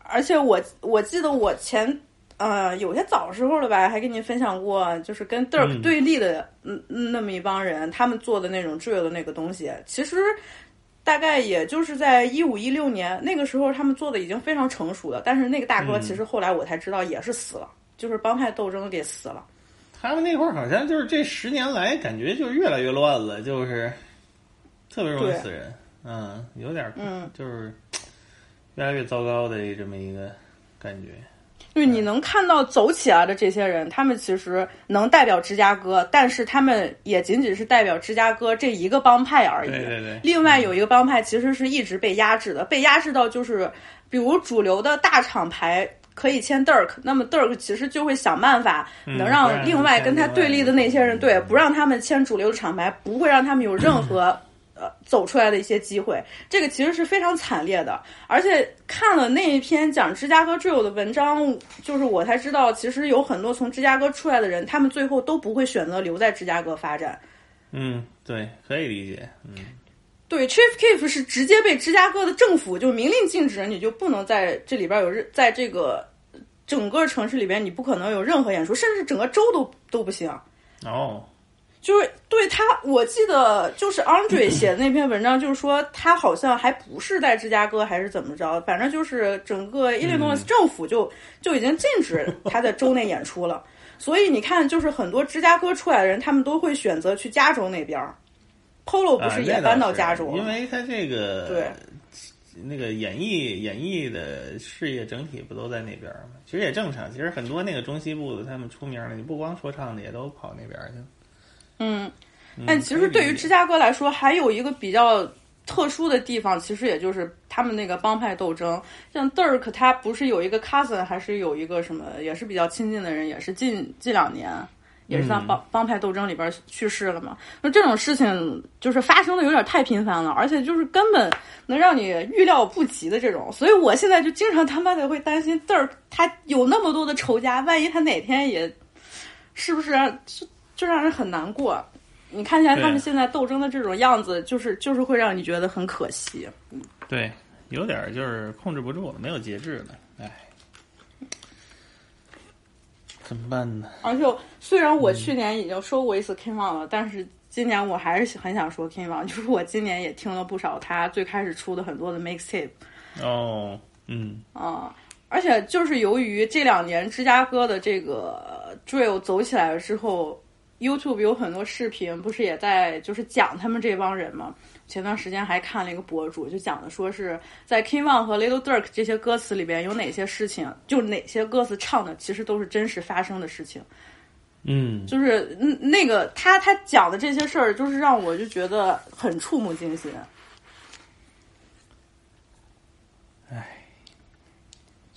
而且我我记得我前呃有些早时候了吧，还跟你分享过，就是跟 Dirk 对立的嗯嗯那么一帮人，他们做的那种 drill 的那个东西，其实。大概也就是在一五一六年那个时候，他们做的已经非常成熟了。但是那个大哥其实后来我才知道也是死了，就是帮派斗争给死了。他们那会儿好像就是这十年来感觉就越来越乱了，就是特别容易死人。嗯，有点嗯，就是越来越糟糕的这么一个感觉。对，你能看到走起来的这些人，他们其实能代表芝加哥，但是他们也仅仅是代表芝加哥这一个帮派而已。对对对。另外有一个帮派其实是一直被压制的，被压制到就是，比如主流的大厂牌可以签 Dirk，那么 Dirk 其实就会想办法能让让另外跟他对立的那些人，对，不让他们签主流厂牌，不会让他们有任何。呃，走出来的一些机会，这个其实是非常惨烈的。而且看了那一篇讲芝加哥 drill 的文章，就是我才知道，其实有很多从芝加哥出来的人，他们最后都不会选择留在芝加哥发展。嗯，对，可以理解。嗯，对，Chief Keef 是直接被芝加哥的政府就明令禁止，你就不能在这里边有任，在这个整个城市里边，你不可能有任何演出，甚至整个州都都不行。哦。就是对他，我记得就是 Andre 写的那篇文章，就是说他好像还不是在芝加哥，还是怎么着，反正就是整个 Illinois 政府就、就已经禁止他在州内演出了。所以你看，就是很多芝加哥出来的人，他们都会选择去加州那边。Polo 不是也搬到加州了？因为他这个对那个演艺演艺的事业整体不都在那边吗？其实也正常。其实很多那个中西部的他们出名的，你不光说唱的，也都跑那边去。嗯，但其实对于芝加哥来说，还有一个比较特殊的地方，其实也就是他们那个帮派斗争。像 Dirk，他不是有一个 cousin，还是有一个什么，也是比较亲近的人，也是近近两年，也是在帮、帮派斗争里边去世了嘛。那这种事情就是发生的有点太频繁了，而且就是根本能让你预料不及的这种。所以我现在就经常他妈的会担心 Dirk，他有那么多的仇家，万一他哪天也是不是就。让人很难过。你看起来他们现在斗争的这种样子，就是就是会让你觉得很可惜。对，有点就是控制不住了，没有节制了，哎，怎么办呢？而且虽然我去年已经说过一次 King Von 了，但是今年我还是很想说 King Von，就是我今年也听了不少他最开始出的很多的 mixtape。哦，嗯，啊。而且就是由于这两年芝加哥的这个 drill 走起来了之后。YouTube 有很多视频，不是也在就是讲他们这帮人吗？前段时间还看了一个博主，就讲的说是在 King Von 和 Little Dirk 这些歌词里边有哪些事情，就哪些歌词唱的其实都是真实发生的事情。嗯，就是那个他他讲的这些事儿，就是让我就觉得很触目惊心。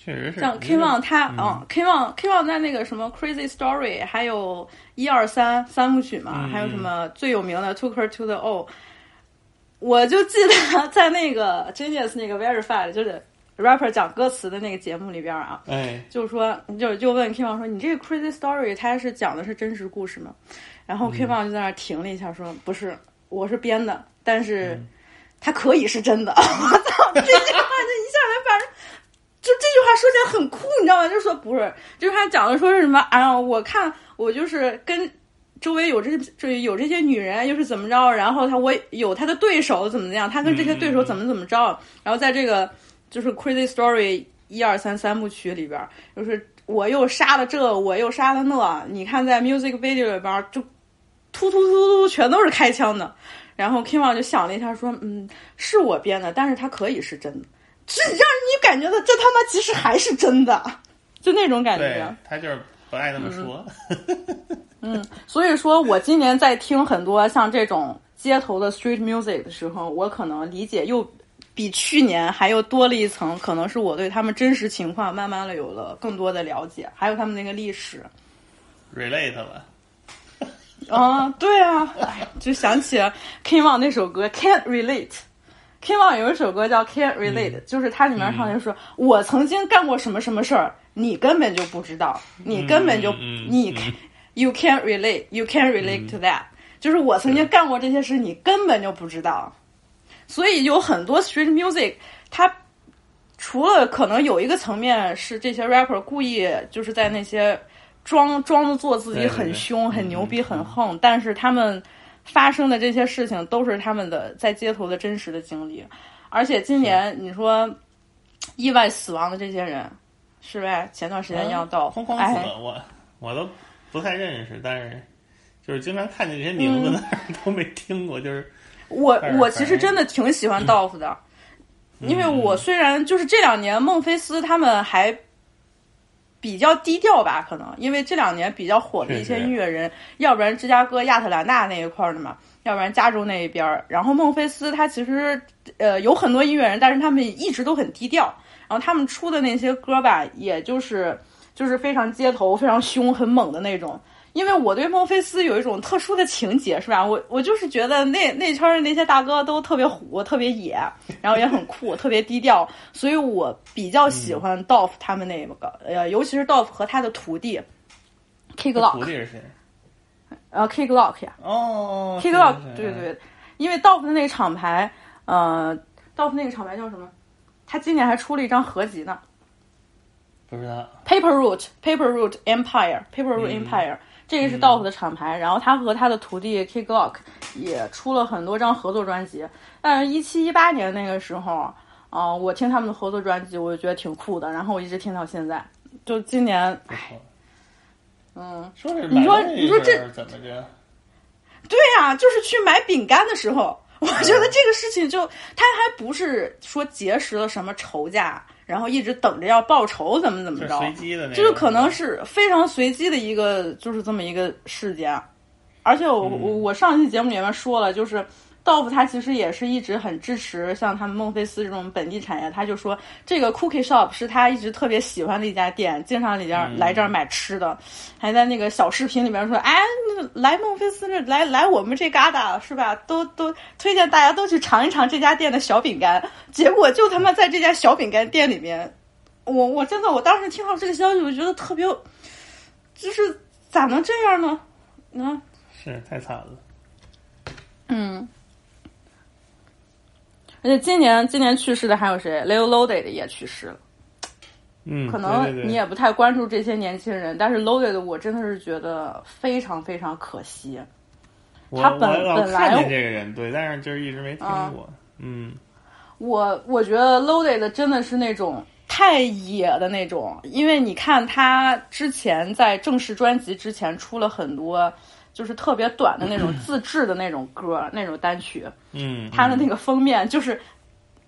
确实是。像 King Von 他，嗯 Von King Von 在那个什么 Crazy Story，还有。一二三三部曲嘛，还有什么最有名的 Took Her to the O，我就记得 在那个 Genius 那个 Verified 就是 rapper 讲歌词的那个节目里边啊，哎，就是说就就问 Kim 说你这个 Crazy Story 它是讲的是真实故事吗？然后 Kim 就在那停了一下说不是，我是编的，但是它可以是真的。我操，这句话就一下来把人。就这句话说起来很酷，你知道吗？就是说不是，这句话讲的说是什么？哎呀，我看我就是跟周围有这这有这些女人，又是怎么着？然后他我有他的对手怎么怎么样？他跟这些对手怎么怎么着？然后在这个就是 Crazy Story 一二三三部曲里边，就是我又杀了这，我又杀了那。你看在 Music Video 里边，就突突突突全都是开枪的。然后 Kimon 就想了一下，说：“嗯，是我编的，但是它可以是真的。”是让你感觉到这他妈其实还是真的，就那种感觉。他就是不爱那么说。嗯，所以说我今年在听很多像这种街头的 street music 的时候，我可能理解又比去年还又多了一层，可能是我对他们真实情况慢慢的有了更多的了解，还有他们那个历史。relate 了。啊，对啊，哎，就想起 Wang 那首歌《Can't Relate》。Wang 有一首歌叫《Can't Relate》，就是它里面唱就说：“我曾经干过什么什么事儿，你根本就不知道，你根本就、你、嗯 you can't relate, you can't relate to that。”就是我曾经干过这些事，你根本就不知道。所以有很多 street music，它除了可能有一个层面是这些 rapper 故意就是在那些装装的做自己很凶、嗯很牛逼、嗯很横，但是他们发生的这些事情都是他们的在街头的真实的经历。而且今年你说意外死亡的这些人，是呗？前段时间要到，疯狂子哎，我我都不太认识，但是就是经常看见这些名字，但是都没听过，就是。我我其实真的挺喜欢 Dolph 的，因为我虽然就是这两年孟菲斯他们还比较低调吧，可能因为这两年比较火的一些音乐人，要不然芝加哥、亚特兰大那一块儿的嘛，要不然加州那一边儿。然后孟菲斯他其实呃有很多音乐人，但是他们一直都很低调。然后他们出的那些歌吧，也就是就是非常街头、非常凶、很猛的那种。因为我对孟菲斯有一种特殊的情节，是吧？我我就是觉得那那圈儿的那些大哥都特别虎、特别野，然后也很酷、特别低调，所以我比较喜欢 Dolph 他们那个，呃，尤其是 Dolph 和他的徒弟 Kick 徒 Lock，弟是谁？呃，Kick Lock 呀哦 Kick Lock，对对对，因为 Dolph 的那个厂牌，呃，Dolph 那个厂牌叫什么？他今年还出了一张合集呢。不知道。Paper Route，Paper Route Empire，Paper Route Empire，、这个是 Dolph 的厂牌，然后他和他的徒弟 Kick Lock 也出了很多张合作专辑。但是，一七一八年那个时候，啊、我听他们的合作专辑，我就觉得挺酷的，然后我一直听到现在。就今年，不错。嗯，你说你说这怎么着？对呀、就是去买饼干的时候，我觉得这个事情就他还不是说结识了什么仇家，然后一直等着要报仇，怎么怎么着，随机的那种，就是可能是非常随机的一个，就是这么一个事件。而且我我我上一期节目里面说了，就是道夫他其实也是一直很支持像他们孟菲斯这种本地产业，他就说这个 Cookie Shop 是他一直特别喜欢的一家店，经常里边嗯来这儿买吃的，还在那个小视频里边说，哎，来孟菲斯这来来我们这旮瘩是吧？都都推荐大家都去尝一尝这家店的小饼干。结果就他妈在这家小饼干店里面，我我真的我当时听到这个消息，我觉得特别，就是咋能这样呢？嗯是太惨了。嗯。而且今年今年去世的还有谁？Leo Loaded 也去世了。嗯，可能你也不太关注这些年轻人，但是 Loaded 我真的是觉得非常非常可惜。我他本我老本来看见这个人，对，但是就是一直没听啊过。嗯，我我觉得 Loaded 真的是那种太野的那种，因为你看他之前在正式专辑之前出了很多，就是特别短的那种自制的那种歌，那种单曲。嗯，他的那个封面就是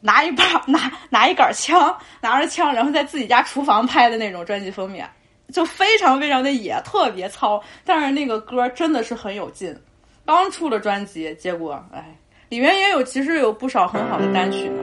拿一把 拿拿一杆枪，拿着枪，然后在自己家厨房拍的那种专辑封面，就非常非常的野，特别糙。但是那个歌真的是很有劲。刚出了专辑，结果哎，里面也有其实有不少很好的单曲呢。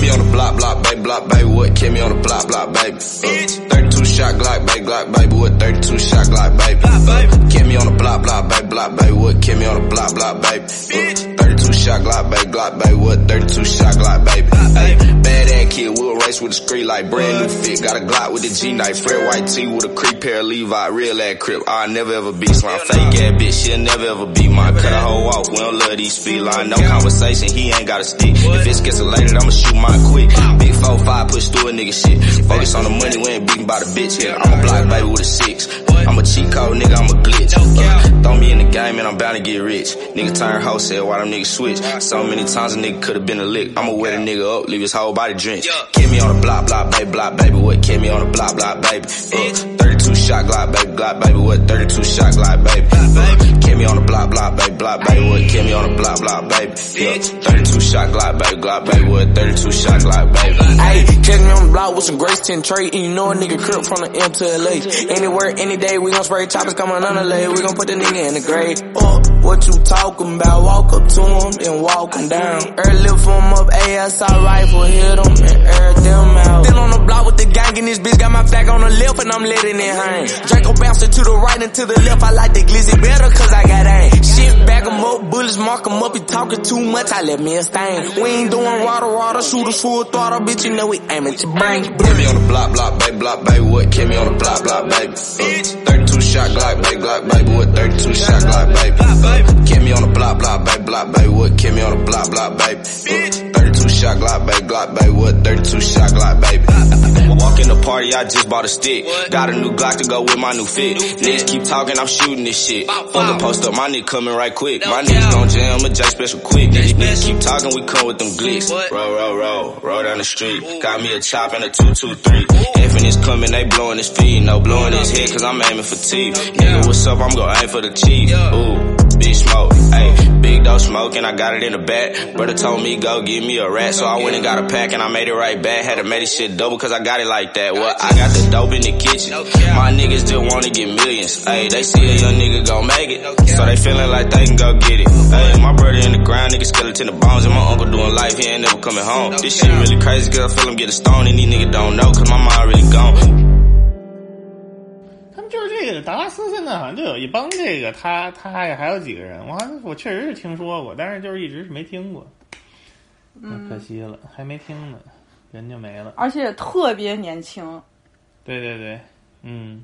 hey. Me on the block, block, baby, block, baby. What? Kill me on the block, block, baby. Uh, 32 shot Glock, baby, Glock, baby. What? 32 shot Glock, baby. Uh, kill me on the block, block, baby, block, baby. What? Kill me on the block, block, baby. Uh, 32 shot Glock, baby, Glock, baby. What? 32 shot Glock, baby. Hey, bad ass kid, we'll race with the street like brand new fit. Got a Glock with the G knife, Fred white tee with a creep pair of Levi, real ass crip. I'll never ever be slime. Fake ass bitch, she'll never ever be mine. Cut a hoe off, we don't love these speed line. No conversation, he ain't got a stick. If it's escalated, I'ma shoot mine quick. Big 4-5, push through a nigga shit. Focus on the money, we ain't beating by the bitch here. I'm a block baby with a six. I'm a cheat code, nigga, I'm a glitch. Uh, throw me in the game and I'm bound to get rich. Nigga turn wholesale, why them niggas switch? So many times a nigga could've been a lick. I'ma wear the nigga up, leave his whole body drenched. Kill me on the block, block, baby, block, baby. What? Kill me on the block, block, baby. Uh, 32 32 shot Glock, baby, Glock, baby, with 32 shot Glock, baby. Me on the block, block, baby, block, baby, kill me on the block, block, baby. Yeah, 32 shot Glock, baby, Glock, baby, with 32 shot Glock, baby. Hey, catch me on the block with some Grace 10 trait, and you know a nigga crip from the M to LA. Anywhere, any day, we gon' spray choppers coming on the lay. We gon' put the nigga in the grave. Uh, what you talking about? Walk up to him and walk him down. Early lift him up, ASI rifle, hit him and air them out. Still on the block with the gang, and this bitch got my back on the left, and I'm letting it hang. Draco bouncing to the right and to the left, I like the glizzy better, cause I got aim. Shit, back 'em up, bullets mark 'em up, he talking too much, I let me a stain. We ain't doing water, water, shooters full throttle, bitch, you know we aim at your brain. Kill me on the block, block, baby, block, baby, what? Kill me on the block, block, baby. Uh, 32 shot Glock, baby, Glock, baby, what? 32 shot Glock, baby. Uh, Kill me on the block, block, baby, block, baby, what? Kill me on the block, block, baby. Uh, 32 shot Glock, baby, Glock, baby, what? 32 shot Glock, baby. Walk in the party, I just bought a stick. Got a new Glock to go with my new fit. Niggas keep talking, I'm shooting this shit. Fuck a post up, my nigga coming right quick. My niggas gon' jam a J special quick. Niggas niggas keep talking, we come with them glicks. Roll, roll, roll, roll down the street. Got me a chop and a two, two, three. Effing is coming, they blowing his feet. No blowing his head, cause I'm aiming for teeth. Nigga, what's up? I'm gon' aim for the chief. Ooh. Big smoke, ayy, big dose smoke and I got it in the back. Brother told me go give me a rat, so I went and got a pack and I made it right back. Had to make this shit double cause I got it like that. Well, I got the dope in the kitchen. My niggas just wanna get millions. Ayy, they see a young nigga gon' make it, so they feeling like they can go get it. Ayy, my brother in the ground, nigga skeleton the bones, and my uncle doing life, he ain't never coming home. This shit really crazy cause I feel him get a stone and these niggas don't know cause my mind really gone. 这个达拉斯现在好像就有一帮这个他他还还有几个人，我我确实是听说过，但是就是一直是没听过，嗯可惜了，还没听呢，人就没了。而且特别年轻。对对对，嗯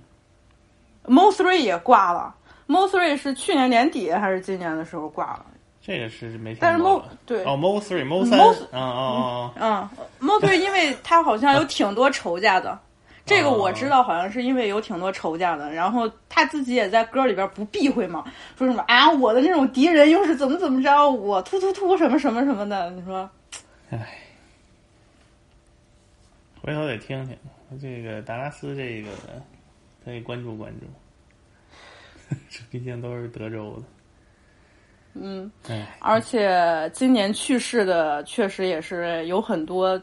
，Mo Three 也挂了，Mo Three 是去年年底还是今年的时候挂了？这个是没听过。但是 Mo 对哦，Mo Three Mo 三嗯哦哦嗯，Mo Three 因为他好像有挺多仇家的，这个我知道，好像是因为有挺多仇家的。然后他自己也在歌里边不避讳嘛，说什么啊，我的那种敌人又是怎么怎么着，我突突突什么什么什么的。你说，哦，唉，回头得听听这个达拉斯这个，可以关注关注。这毕竟都是德州的，嗯，唉，而且今年去世的确实也是有很多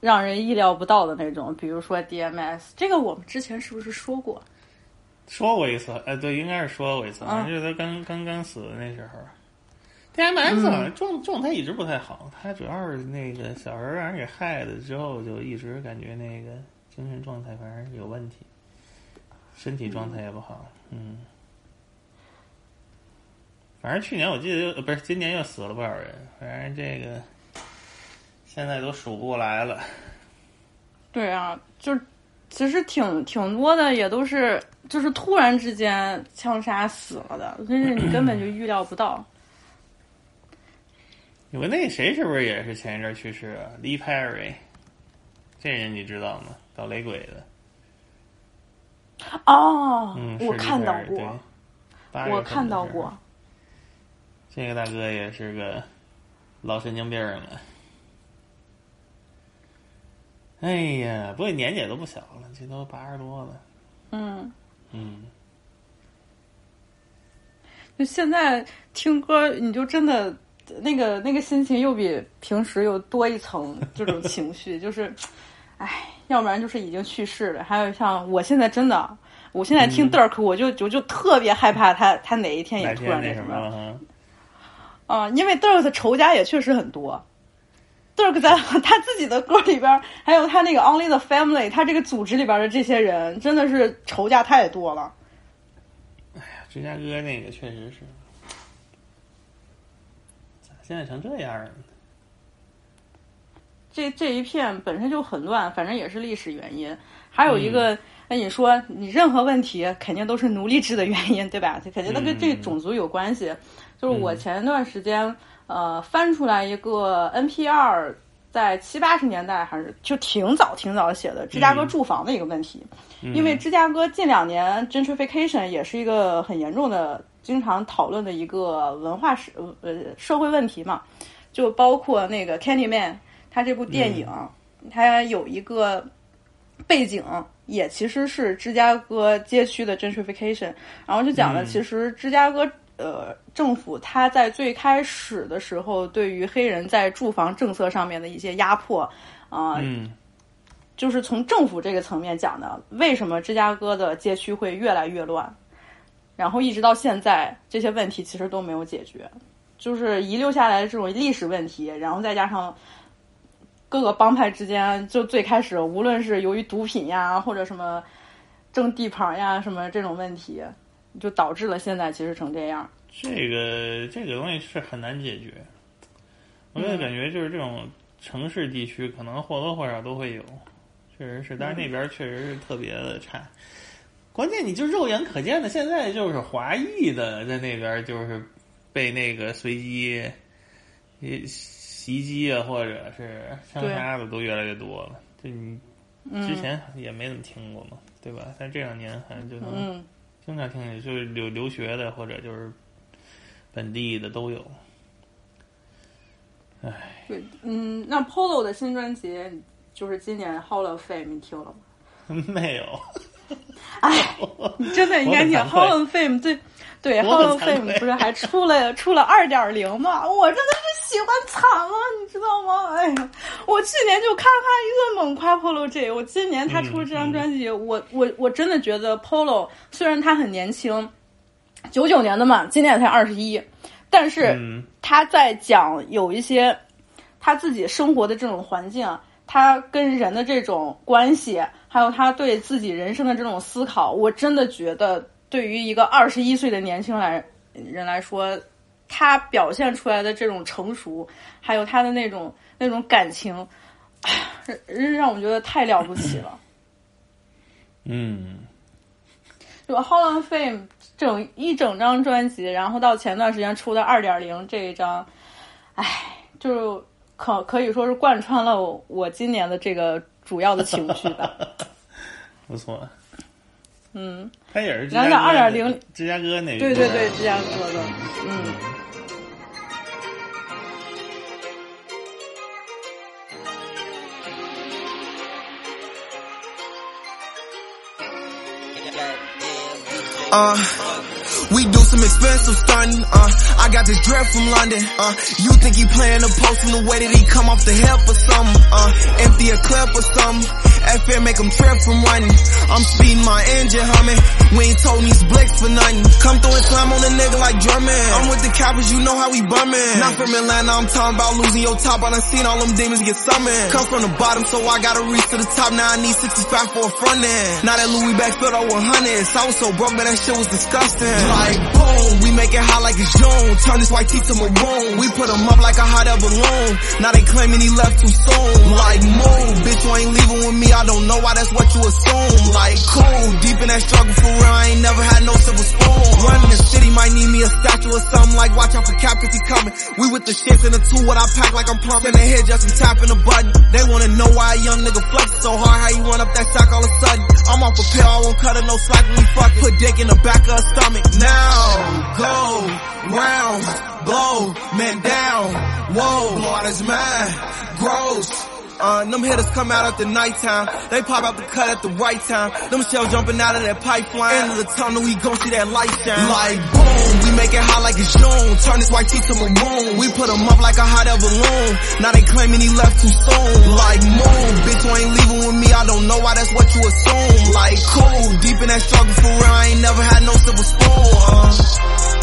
让人意料不到的那种，比如说 DMS，这个我们之前是不是说过？说过一次，哎，对，应该是说过一次，啊就是他刚刚刚死的那时候。DMS 好像状状态一直不太好，他主要是那个小时候让人给害了之后，就一直感觉那个精神状态反正有问题，身体状态也不好，嗯。反正去年我记得又呃不是今年又死了不少人，反正这个现在都数不过来了。对啊，就其实挺挺多的，也都是就是突然之间枪杀死了的，真是你根本就预料不到。有个那谁是不是也是前一阵去世啊？Lee Perry，这人你知道吗？搞雷鬼的，哦，嗯，我看到过，我看到过。这个大哥也是个老神经病了。哎呀，不过年纪也都不小了，这都八十多了。嗯，嗯，就现在听歌，你就真的那个那个心情又比平时又多一层这种 情绪，就是，哎，要不然就是已经去世了，还有像我现在真的，我现在听 Dirk，、我就我就特别害怕他他哪一天也突然那什么。么？啊、因为 Dirk 的仇家也确实很多。Dirk 在 他自己的歌里边，还有他那个 Only the Family，他这个组织里边的这些人，真的是仇家太多了。哎呀芝加哥那个确实是，咋现在成这样了？这这一片本身就很乱，反正也是历史原因。还有一个，那、你说你任何问题肯定都是奴隶制的原因，对吧？这肯定都跟这个种族有关系。就是我前一段时间呃翻出来一个 NPR 在七八十年代还是就挺早挺早写的芝加哥住房的一个问题，因为芝加哥近两年 gentrification 也是一个很严重的、经常讨论的一个文化社呃社会问题嘛，就包括那个 Candyman。他这部电影，它有一个背景，也其实是芝加哥街区的 gentrification，然后就讲了，嗯。其实芝加哥呃政府它在最开始的时候对于黑人在住房政策上面的一些压迫啊、嗯。就是从政府这个层面讲的，为什么芝加哥的街区会越来越乱，然后一直到现在，这些问题其实都没有解决，就是遗留下来的这种历史问题，然后再加上各个帮派之间，就最开始无论是由于毒品呀，或者什么争地盘呀，什么这种问题，就导致了现在其实成这样。这个这个东西是很难解决。我就嗯感觉就是这种城市地区，可能或多或少都会有，确实是，但是那边确实是特别的差。关键你就肉眼可见的，现在就是华裔的在那边就是被那个随机呃袭击啊，或者是枪杀的都越来越多了。就你之前也没怎么听过嘛，对吧？但这两年好像就能嗯，经常听见，就是留留学的或者就是本地的都有。唉，对，嗯，那 Polo 的新专辑就是今年 Hall of Fame，你听了吗？没有。你真的应该听 Hall of Fame 对对我 Hall 很 of 惭愧 Fame 不是还出了出了二点零吗？我真的是喜欢惨了，你知道吗？哎呀，我去年就咔咔一顿猛夸 Polo J，我今年他出了这张专辑，我我我真的觉得 Polo 虽然他很年轻，九九年的嘛，今年也才二十一，但是嗯他在讲有一些他自己生活的这种环境，他跟人的这种关系，还有他对自己人生的这种思考，我真的觉得对于一个二十一岁的年轻来人来说，他表现出来的这种成熟，还有他的那种那种感情，让让我觉得太了不起了。嗯，就 Hall of Fame 整一整张专辑，然后到前段时间出的二点零这一张，唉，就可可以说是贯穿了我我今年的这个主要的情绪吧。不错。嗯，他也是芝然加哥后2.0芝加哥那对对对，芝加哥的，嗯。Uh, we do some expensive stunting. Uh, I got this drip from London. Uh, you think he playing the post from the way that he come off the hip or something? Uh, empty a clip or something. FM make him trip from running. I'm speeding my engine humming. We ain't told these blicks for nothing. Come through and slam on a nigga like drumming. I'm with the coppers, you know how we bumming. Not from Atlanta, I'm talking about losing your top. I done seen all them demons get summoned. Come from the bottom, so I gotta reach to the top. Now I need 65 for a front end. Now that Louis back filled over hundreds. I was so broke, man, that shit was disgusting. Like we make it hot like it's June. Turn this white tee to maroon. We put him up like a hot air balloon. Now they claiming he left too soon. Like move, bitch, you ain't leaving with me. I don't know why that's what you assume. Like cool, deep in that struggle for real. I ain't never had no silver spoon. Running the city might need me a statue or something. Like watch out for Cap cause he coming. We with the shits in the two, what I pack like I'm plumbing the head just and tapping the button. They wanna know why a young nigga flex so hard. How you run up that sack all of a sudden? I'm off a pill, I won't cut her no slack when we fuck. Put dick in the back of her stomach. Now go round, blow, man down. Whoa, his mind. Gross. Uh, them hitters come out at the nighttime. They pop out the cut at the right time. Them shells jumping out of that pipeline. End of the tunnel, we gon' see that light shine. Like boom, we make it hot like it's June. Turn this white tee to maroon. We put put 'em up like a hot air balloon. Now they claiming he left too soon. Like moon, bitch, you ain't leaving with me. I don't know why that's what you assume. Like cool, deep in that struggle for real. I ain't never had no silver spoon. Uh.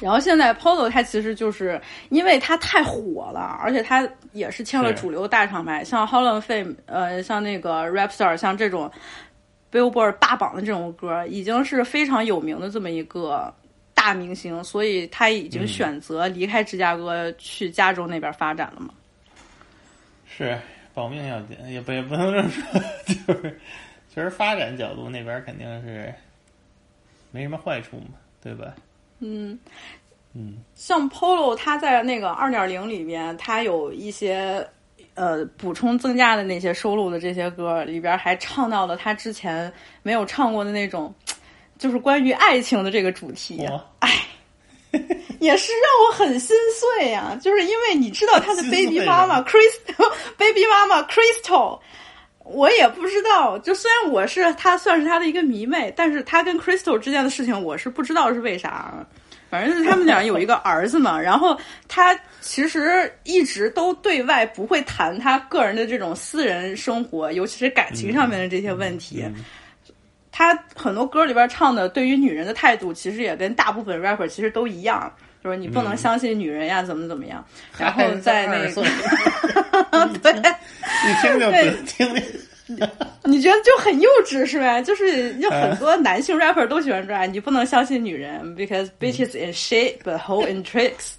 然后现在 Polo 它其实就是因为它太火了，而且它也是签了主流大厂牌，像 Holland Fame，呃，像那个 Rapstar，像这种 Billboard 霸榜的这种歌，已经是非常有名的这么一个大明星，所以他已经选择离开芝加哥去加州那边发展了嘛。是保命要紧，也不也不能这么说，就是其实发展角度那边肯定是没什么坏处嘛，对吧？嗯，嗯，像 Polo，它在那个二点零里面，它有一些呃补充增加的那些收录的这些歌里边，还唱到了他之前没有唱过的那种，就是关于爱情的这个主题。哇哎，也是让我很心碎呀、就是因为你知道他的 baby 妈妈 Crystal，baby 妈妈 Crystal。我也不知道，就虽然我是他算是他的一个迷妹，但是他跟 Crystal 之间的事情我是不知道是为啥。反正是他们俩有一个儿子嘛，然后他其实一直都对外不会谈他个人的这种私人生活，尤其是感情上面的这些问题。他很多歌里边唱的对于女人的态度，其实也跟大部分 rapper 其实都一样，就是你不能相信女人呀，怎么怎么样。然后在那个，对，你听就对听听。你觉得就很幼稚是吧？就是有很多男性 rapper 都喜欢这样你不能相信女人，because bitches in shit but h o l e in tricks。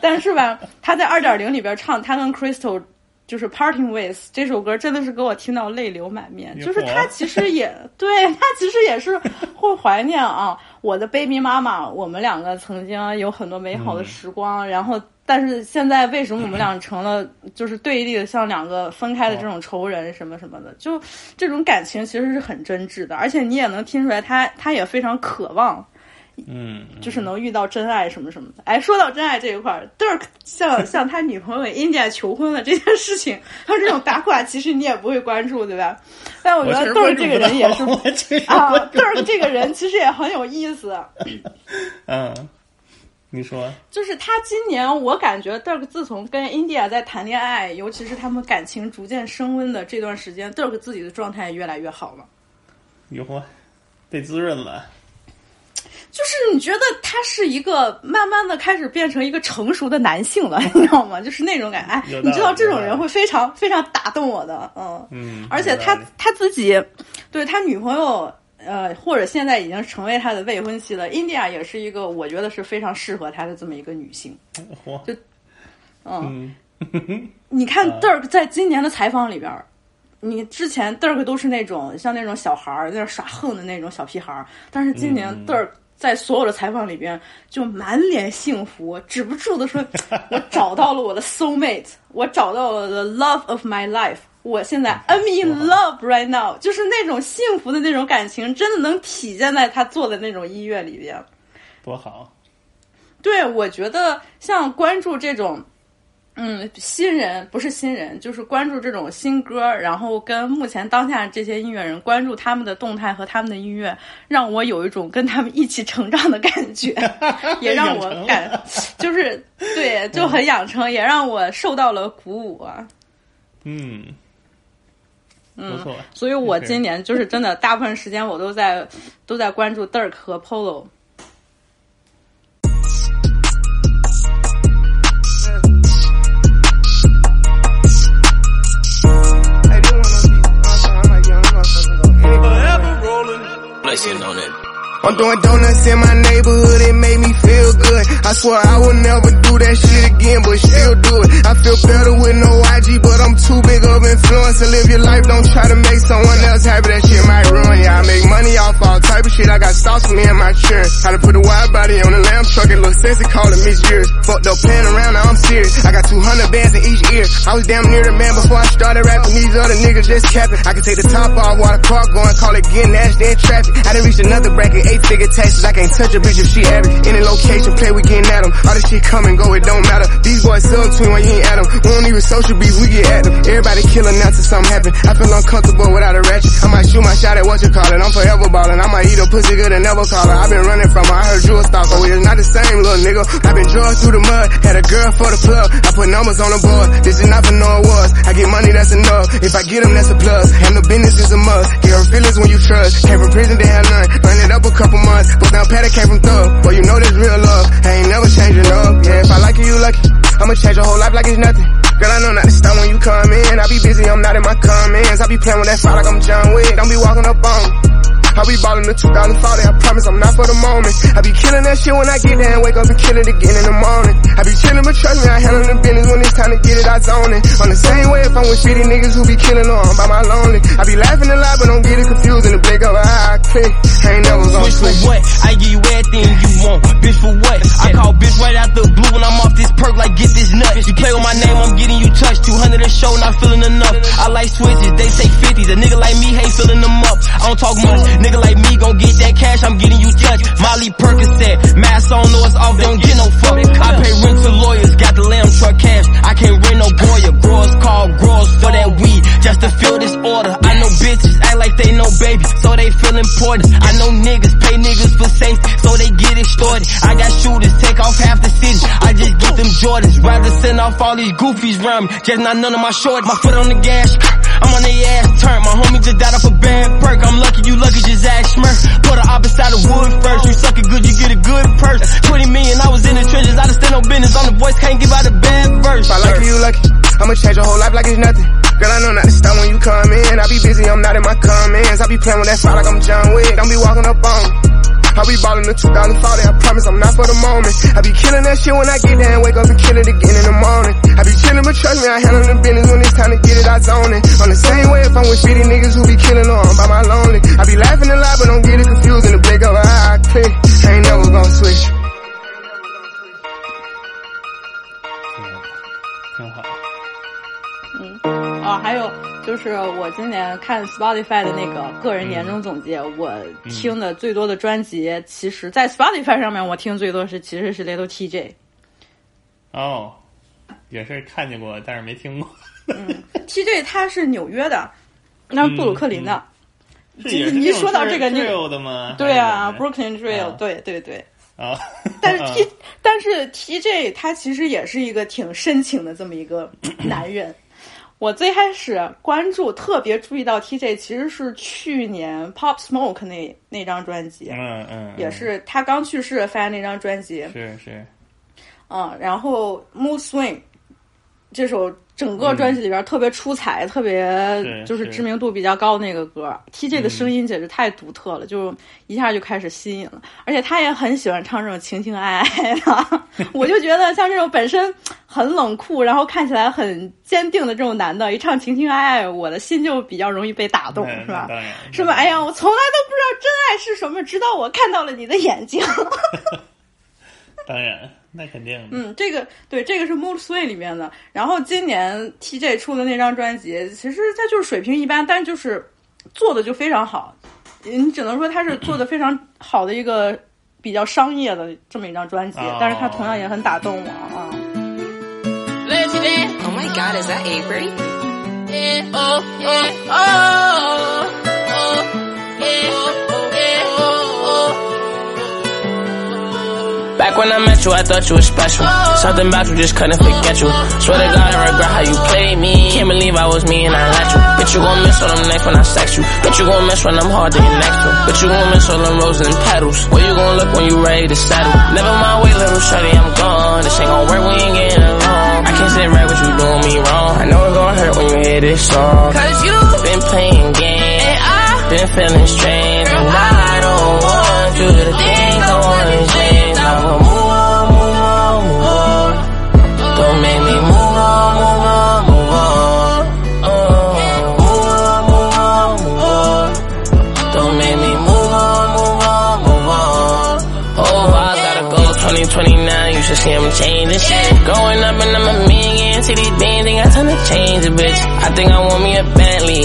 但是吧，他在二点零里边唱他跟 Crystal 就是 Parting Ways 这首歌，真的是给我听到泪流满面。就是他其实也 对他其实也是会怀念啊，我的 baby 妈妈，我们两个曾经有很多美好的时光，然后。但是现在为什么我们俩成了就是对立的，像两个分开的这种仇人什么什么的？就这种感情其实是很真挚的，而且你也能听出来他，他也非常渴望，嗯，就是能遇到真爱什么什么的。哎，说到真爱这一块儿，Dirk 向向 他女朋友 India 求婚了这件事情，他这种八卦其实你也不会关注，对吧？但我觉得 Dirk 这个人也是 啊，Dirk 这个人其实也很有意思。嗯。你说，就是他今年，我感觉 Dirk 自从跟 India 在谈恋爱，尤其是他们感情逐渐升温的这段时间，Dirk 自己的状态越来越好了。有嚯，被滋润了。就是你觉得他是一个慢慢的开始变成一个成熟的男性了，你知道吗？就是那种感觉，哎，你知道这种人会非常非常打动我的，嗯嗯，而且他他自己对他女朋友。呃，或者现在已经成为他的未婚妻了。India 也是一个我觉得是非常适合他的这么一个女性。就，嗯，你看 Dirk 在今年的采访里边，你之前 Dirk 都是那种像那种小孩儿在那耍横的那种小屁孩儿，但是今年 Dirk 在所有的采访里边就满脸幸福，止不住的说：“我找到了我的 soul mate，我找到了 the love of my life。”我现在 I'm in love right now，就是那种幸福的那种感情，真的能体现在他做的那种音乐里边，多好。对，我觉得像关注这种，嗯，新人不是新人，就是关注这种新歌，然后跟目前当下这些音乐人关注他们的动态和他们的音乐，让我有一种跟他们一起成长的感觉，也让我感 就是对就很养成，也让我受到了鼓舞啊。嗯。嗯，所以我今年就是真的，大部分时间我都在都在关注 Dirk 和 Polo。Blessing on it. I'm doing donuts in my neighborhood, it made me feel good. I swear I would never do that shit again, but still do it. I feel better with no IG, but I'm too big of influence to live your life. Don't try to make someone else happy, that shit might ruin you. I make money off all type of shit, I got stocks for me and my church. How to put a wide body on the lamb truck, it look sexy, call it Miss Years. Fucked up playing around, now I'm serious. I got 200 bands in each ear. I was damn near the man before I started rapping, these other niggas just capping. I can take the top off while the car going, call it getting nasty in traffic. I done reached another bracket, eight figure taxes. I can't touch a bitch if she average. Any location, play, we getting at them. All this shit come and go, it don't matter. These boys sub between when you ain't at them. We don't even social beef, we get at them. Everybody killing now till something happen. I feel uncomfortable without a ratchet. I might shoot my shot at what you call it. I'm forever ballin'. I might eat a pussy good and never call her. i been running from her. I heard you a stalker. We is not the same, little nigga. i been drugged through the mud. Had a girl for the plug. I put numbers on the board. This is not for no awards. I get money, that's enough. If I get them, that's a plus. And the business is a must. Get her feelings when you trust. Came from prison, they have none. Run it up a couple months. But now Patty came from thug. Boy, you know this real love. I ain't never changing up. Yeah, if I like you, you lucky. I'ma change your whole life like it's nothing. Girl, I know not to stop when you come in. I be busy, I'm not in my comments. I be playing with that fire like I'm John Wick. Don't be walking up on me. I be ballin' the 2040, I promise I'm not for the moment. I be killing that shit when I get there and wake up and kill it again in the morning. I be chillin', but trust me, I handle the business when it's time to get it, I zone it. On the same way if I'm with shitty niggas who be killing or I'm by my lonely. I be laughing a lot, but don't get it confused in the blink of an eye. I click, I ain't never gonna Switch for what? I give you everything you want. Bitch for what? I call bitch right out the blue when I'm off this perk like get this nut. You play with my name, I'm getting you touched. 200 a show, not feeling enough. I like switches, they say 50s. A nigga like me hate filling them up. I don't talk much. Nigga like me gon' get that cash, I'm getting you touched. Molly Percocet, mask on, know it's off, don't get no fuck. I pay rent to lawyers, got the lamb truck cash. I can't rent no boya. Growers call growers for that weed, just to fill this order. I know bitches act like they know baby, so they feel important. I know niggas pay niggas for safety, so they get extorted. I got shooters, take off half the city. I just get them Jordans, rather send off all these goofies round me. Just not none of my shorts. My foot on the gas, I'm on their ass turn. My homie just died off a bad perk. I'm lucky you lucky, just ask Smurf. Put her opposite of wood first. You suck it good, you get a good purse. 20 million, I was in the trenches. I just stand on business. On the voice, can't give out a bad verse. If I like you, lucky. I'ma change your whole life like it's nothing. Girl, I know not to stop when you come in. I be busy, I'm not in my comments. I be playing with that fire like I'm John Wick. Don't be walking up on. I be ballin' the 2040, I promise I'm not for the moment. I be killing that shit when I get there and wake up and kill it again in the morning. I be chillin', but trust me, I handle the business when it's time to get it, I zone it. On the same way if I'm with 50 niggas who be killing or I'm by my lonely. I be laughing a lot, but don't get it confused in the blink of an eye, I click. I ain't never gonna switch. 挺好。啊，还有 就是我今年看 Spotify 的那个个人年终总结，我听的最多的专辑，其实，在 Spotify 上面我听最多是其实是 Little TJ。哦，也是看见过，但是没听过。TJ 他是纽约的，那是布鲁克林的。是也是你一说到这个，你 drill 的吗？对啊还是怎么，Brooklyn Drill，、啊对对对。啊，但是 T，、但是 TJ 他其实也是一个挺深情的这么一个男人。我最开始关注，特别注意到 TJ，其实是去年 Pop Smoke 那那张专辑，嗯嗯，也是他刚去世发那张专辑，是是，嗯，然后 Mood Swing 这首整个专辑里边特别出彩，特别就是是知名度比较高的那个歌，TJ 的声音简直太独特了，就一下就开始吸引了。而且他也很喜欢唱这种情情爱爱的，我就觉得像这种本身很冷酷，然后看起来很坚定的这种男的，一唱情情爱爱，我的心就比较容易被打动，嗯是吧？是吧？哎呀，我从来都不知道真爱是什么，直到我看到了你的眼睛。当然，那肯定。嗯，这个对，这个是 Mood Swing 里面的。然后今年 TJ 出的那张专辑，其实它就是水平一般，但就是做的就非常好。你只能说它是做的非常好的一个比较商业的这么一张专辑，哦但是它同样也很打动我啊。Oh my god, is that Avery? Yeah, oh, yeah, oh, oh, Back when I met you, I thought you were special. Something about you just couldn't forget you. Swear to God, I regret how you played me. Can't believe I was me and I let you. Bitch, you gon' miss all them nights when I sex you. Bitch, you gon' miss when I'm hard to get next to. Bitch, you gon' miss all them roses and petals. Where you gon' look when you ready to settle? Never mind, wait, little shorty, I'm gone. This ain't gon' work, we ain't getting along. I can't sit right with you doing me wrong. I know it's gon' hurt when you hear this song. Cause you Been playing games. and I Been feeling strange, and I don't want you to think I wanna change. You should see I'm changing shit. Growing up and I'm a million, see these bands ain't got time to change a bitch. I think I want me a Bentley.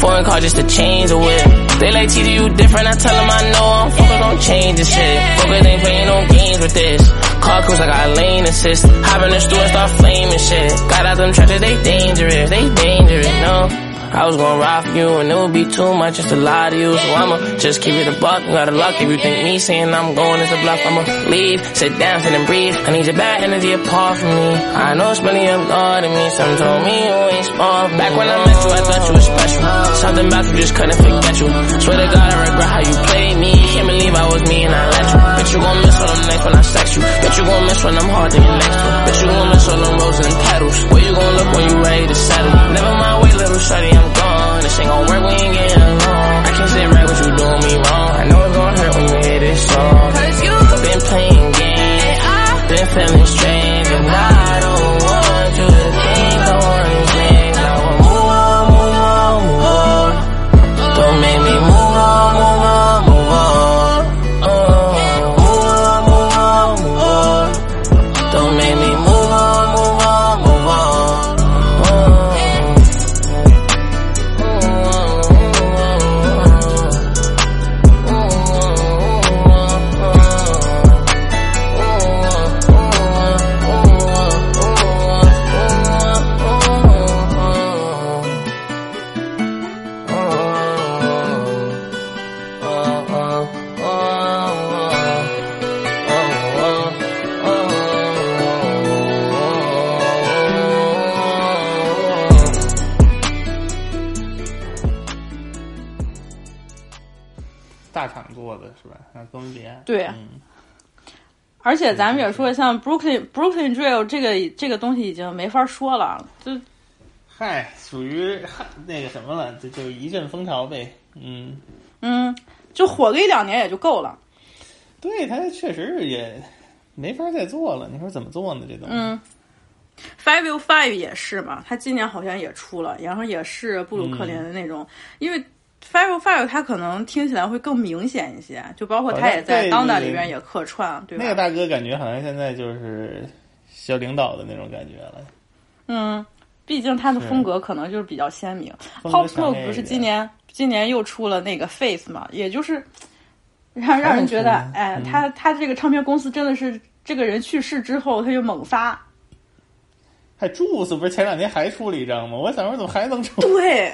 Foreign car just to change the whip. They like TD, you different. I tell them I know I'm focused on changing shit. Focus ain't playing no games with this. Car cruise, I got a lane assist. Hop in the store and start flaming shit. Got out them trenches, they dangerous. They dangerous, no. I was gonna ride for you and it would be too much just to lie to you. So I'ma just keep it a buck. You gotta luck if you think me saying I'm going is a bluff. I'ma leave, sit down, sit and breathe. I need your bad energy apart from me. I know it's really up God to me. Some told me you ain't smart. Back when I met you, I thought you was special. Something about you just couldn't forget you. Swear to God, I regret how you played me. Can't believe I was me and I let you. Bitch, you gon' miss all them nights when I sex you. Bitch, you gon' miss when I'm hard to get next to. Bitch, you gon' miss all them roses and petals. Where you gon' look when you ready to settle? Never mind, wait, little shorty, I'm gone. This ain't gon' work, we ain't getting along. I can't sit right with you doing me wrong. I know it's gon' hurt when you hear this song. Cause you Been playing games, been feeling strange, and I don't 且咱们也说，像 Brooklyn Brooklyn Drill 这个这个东西已经没法说了，就嗨，属于嗨 那个什么了，就就一阵风潮呗。嗯，嗯，就火个一两年也就够了。对，他确实也没法再做了。你说怎么做呢？这东西？嗯，Five U Five 也是嘛，他今年好像也出了，然后也是布鲁克林的那种，因为 Five Five 他可能听起来会更明显一些，就包括他也在对 Donda 里边也客串，对吧？那个大哥感觉好像现在就是小领导的那种感觉了。嗯，毕竟他的风格可能就是比较鲜明。Pop 强 Smoke 烈一点不是今年今年又出了那个 Face 嘛，也就是让让人觉得，哎，嗯他他这个唱片公司真的是这个人去世之后他就猛发，还 Juice 不是前两天还出了一张吗？我想说怎么还能出？对，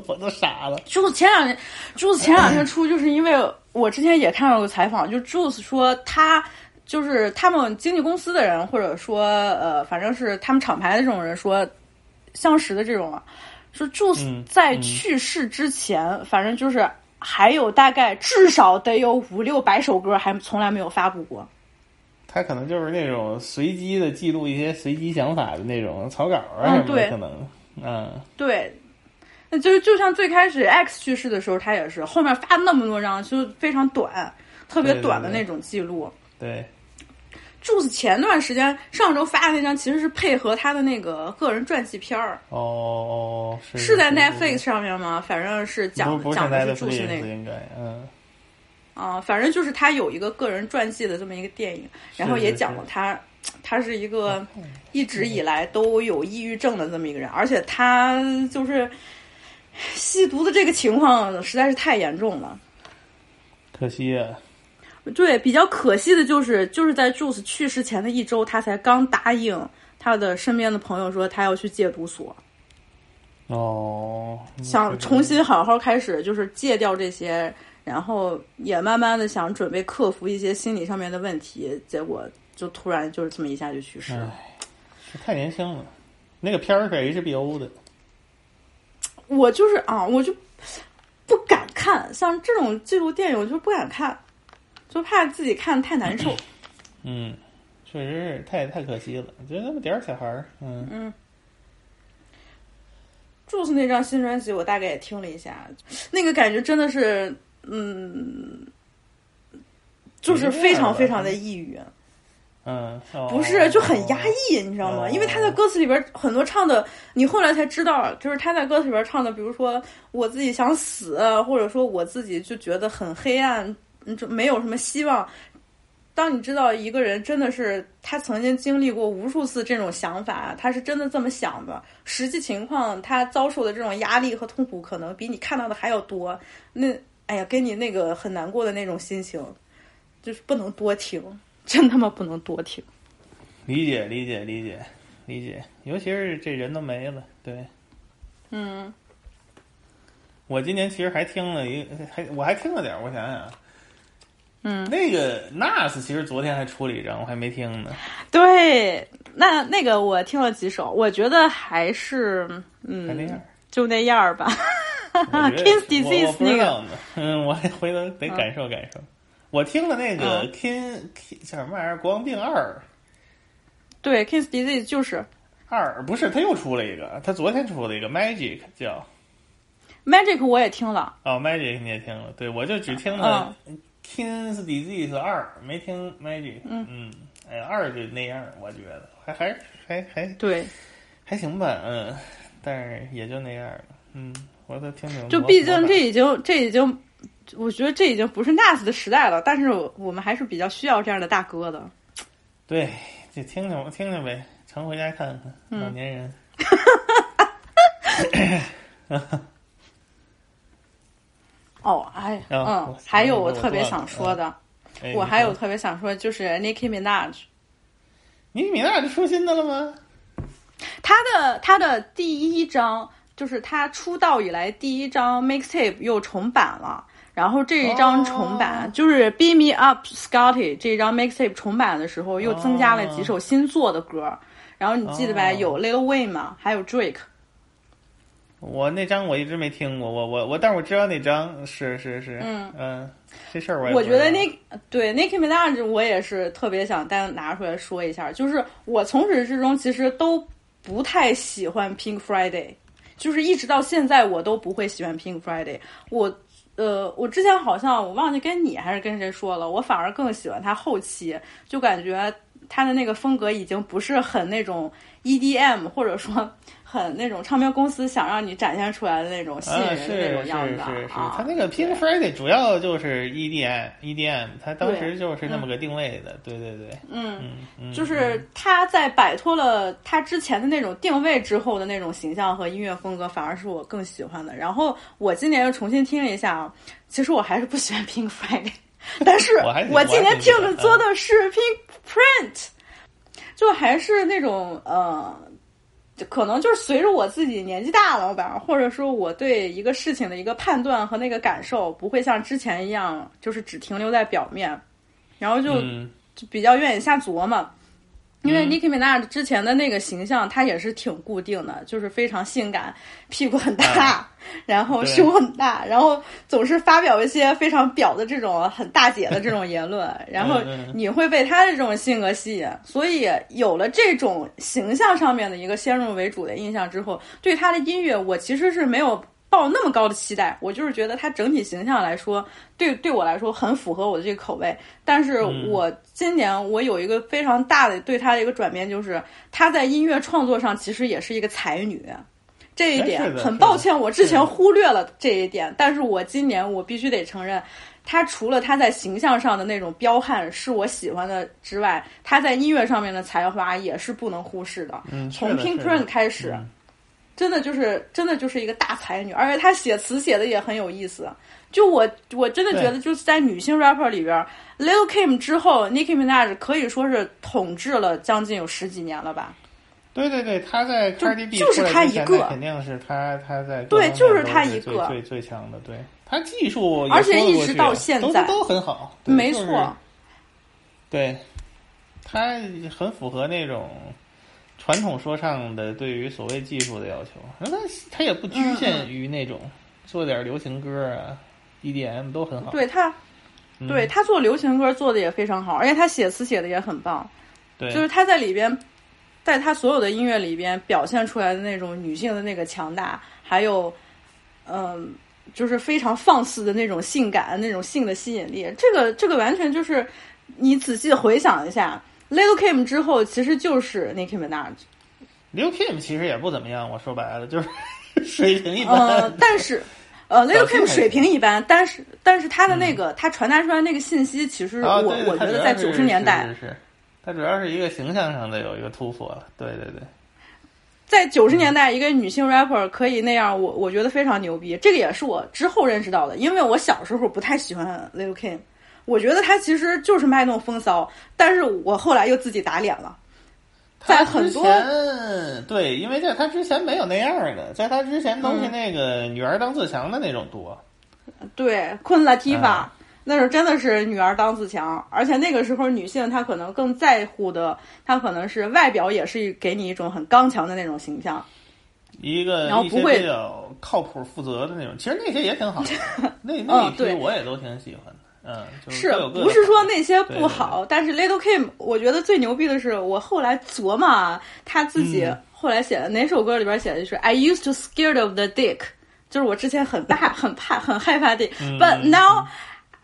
我都傻了。Juice 前两天，Juice 前两天出，就是因为我之前也看到过采访，就 Juice 说他就是他们经纪公司的人，或者说呃，反正是他们厂牌的这种人说，相识的这种啊，说 Juice 嗯在嗯去世之前，反正就是还有大概至少得有五六百首歌还从来没有发布过。他可能就是那种随机的记录一些随机想法的那种草稿啊嗯什么的，对可能，嗯，对，那就是就像最开始 X 去世的时候，他也是后面发那么多张，就非常短，特别短的那种记录。对，Juice 前段时间上周发的那张其实是配合他的那个个人传记片儿，哦哦，是是在是 Netflix 上面吗？反正是讲讲的是 Juice 那个应该，嗯，啊，反正就是他有一个个人传记的这么一个电影，然后也讲了他，他是一个一直以来都有抑郁症的这么一个人，而且他就是吸毒的这个情况实在是太严重了。可惜啊，对，比较可惜的就是，就是在 Juice 去世前的一周，他才刚答应他的身边的朋友说他要去戒毒所，哦，想重新好好开始，就是戒掉这些，然后也慢慢的想准备克服一些心理上面的问题，结果就突然就是这么一下就去世了。太年轻了。那个片儿是 HBO 的，我就是啊，我就不敢看，像这种纪录电影我就不敢看，就怕自己看太难受。嗯，确实是太太可惜了。就那么点儿小孩儿，嗯嗯。Juice 那张新专辑我大概也听了一下，那个感觉真的是，嗯，就是非常非常的抑郁。嗯，哦不是，就很压抑，你知道吗？哦因为他在歌词里边很多唱的，你后来才知道，就是他在歌词里边唱的，比如说我自己想死，啊或者说我自己就觉得很黑暗，嗯，就没有什么希望。当你知道一个人真的是他曾经经历过无数次这种想法，他是真的这么想的，实际情况他遭受的这种压力和痛苦，可能比你看到的还要多。那哎呀，跟你那个很难过的那种心情，就是不能多听，真他妈不能多听。理解理解理解理解，尤其是这人都没了，对。嗯，我今年其实还听了一，还我还听了点儿，我想想啊，嗯，那个 Nas 其实昨天还出了一张，我还没听呢。对，那那个我听了几首，我觉得还是嗯，那样就那样儿吧。King's Disease 那个，嗯，我还回头得感受感受。我听了那个嗯。King King 叫什么玩意儿？国王病二。对 King's Disease 就是。二不是，他又出了一个，他昨天出了一个 Magic 叫。Magic，我也听了。哦 Magic 你也听了，对我就只听了 King's Disease 二，没听 Magic，嗯。嗯，哎二就那样，我觉得。还还还还对，还行吧，嗯，但是也就那样了，嗯，我都听明白。就毕竟这已经这已经，我觉得这已经不是 Nas 的时代了，但是我们还是比较需要这样的大哥的。对，就听听听听呗，常回家看看，嗯老年人。哦，哎，啊嗯，还有我特别想说的，哎我还有特别想说，就是 Nicki Minaj，你米娜就出新的了吗？他的他的第一张就是他出道以来第一张 mixtape 又重版了。然后这一张重版、哦就是 Beat Me Up Scotty 这一张 mixtape 重版的时候，又增加了几首哦。，新做的歌。然后你记得吧？哦有 Lil Wayne 嘛，还有 Drake。我那张我一直没听过，我我我，但是我知道那张是是是，嗯嗯，这事儿我也我觉得那对 Nicki Minaj 我也是特别想单拿出来说一下，就是我从始至终其实都不太喜欢 Pink Friday，就是一直到现在我都不会喜欢 Pink Friday。我呃，我之前好像我忘记跟你还是跟谁说了，我反而更喜欢他后期，就感觉他的那个风格已经不是很那种 EDM，或者说很那种唱片公司想让你展现出来的那种吸引啊，人的那种样子是是是，啊。他那个 Pink Friday 主要就是 EDM EDM，他当时就是那么个定位的，对对对，嗯，就是他在摆脱了他之前的那种定位之后的那种形象和音乐风格，反而是我更喜欢的。然后我今年又重新听了一下啊，其实我还是不喜欢 Pink Friday，但是我今年听着我还挺喜欢做的是 Pink Print，就还是那种呃。就可能就是随着我自己年纪大了吧，或者说我对一个事情的一个判断和那个感受，不会像之前一样，就是只停留在表面，然后就嗯就比较愿意瞎琢磨。因为嗯。Nicki Minaj 之前的那个形象，她也是挺固定的，就是非常性感，屁股很大，然后胸很大，然后总是发表一些非常表的这种很大姐的这种言论，然后你会被她的这种性格吸引，所以有了这种形象上面的一个先入为主的印象之后，对她的音乐我其实是没有抱那么高的期待，我就是觉得她整体形象来说，对对我来说很符合我的这个口味。但是嗯我今年我有一个非常大的对她的一个转变，就是她在音乐创作上其实也是一个才女。这一点很抱歉，我之前忽略了这一点，但是我今年我必须得承认，她除了她在形象上的那种彪悍是我喜欢的之外，她在音乐上面的才华也是不能忽视的。从 Pink Print 开始，嗯真的就是真的就是一个大才女，而且她写词写的也很有意思。就我我真的觉得，就是在女性 rapper 里边，Lil Kim 之后，Nicki Minaj 可以说是统治了将近有十几年了吧。对对对，他在 Cardi B 就是出来之前他一个肯定是他他在对就是他一个最最最强的，对他技术而且一直到现在都都很好，没错，对，他很符合那种传统说唱的对于所谓技术的要求，那他他也不局嗯限于那种做点流行歌啊、EDM 都很好。对他，嗯对他做流行歌做的也非常好，而且他写词写的也很棒。对，就是他在里边，在他所有的音乐里边表现出来的那种女性的那个强大，还有，嗯，就是非常放肆的那种性感、那种性的吸引力。这个这个完全就是你仔细回想一下，Little Kim 之后其实就是 Nicki Minaj。Little Kim 其实也不怎么样，我说白了就是 水平一般。呃，但是。呃，Little Kim 水平一般，但是但是他的那个、他传达出来那个信息，其实我、啊，我觉得在九十年代，是是是，它主要是一个形象上的有一个突破了。对对对，在九十年代，一个女性 rapper 可以那样，我我觉得非常牛逼。这个也是我之后认识到的，因为我小时候不太喜欢 Little Kim，我觉得他其实就是卖弄风骚，但是我后来又自己打脸了。在很多对，因为在他之前没有那样的，在他之前都是嗯那个女儿当自强的那种多。对，昆拉提法、啊那时候真的是女儿当自强，而且那个时候女性她可能更在乎的，她可能是外表也是给你一种很刚强的那种形象。一个然后不会比较靠谱、负责的那种，其实那些也挺好的，那那一批我也都挺喜欢的。嗯，就是不是说那些对不好？但是 Little Kim，我觉得最牛逼的是，我后来琢磨啊，他自己嗯。后来写的哪首歌里边写的就是 I used to scared of the dick，就是我之前很怕、很怕、很害怕 dick，but、嗯。Now，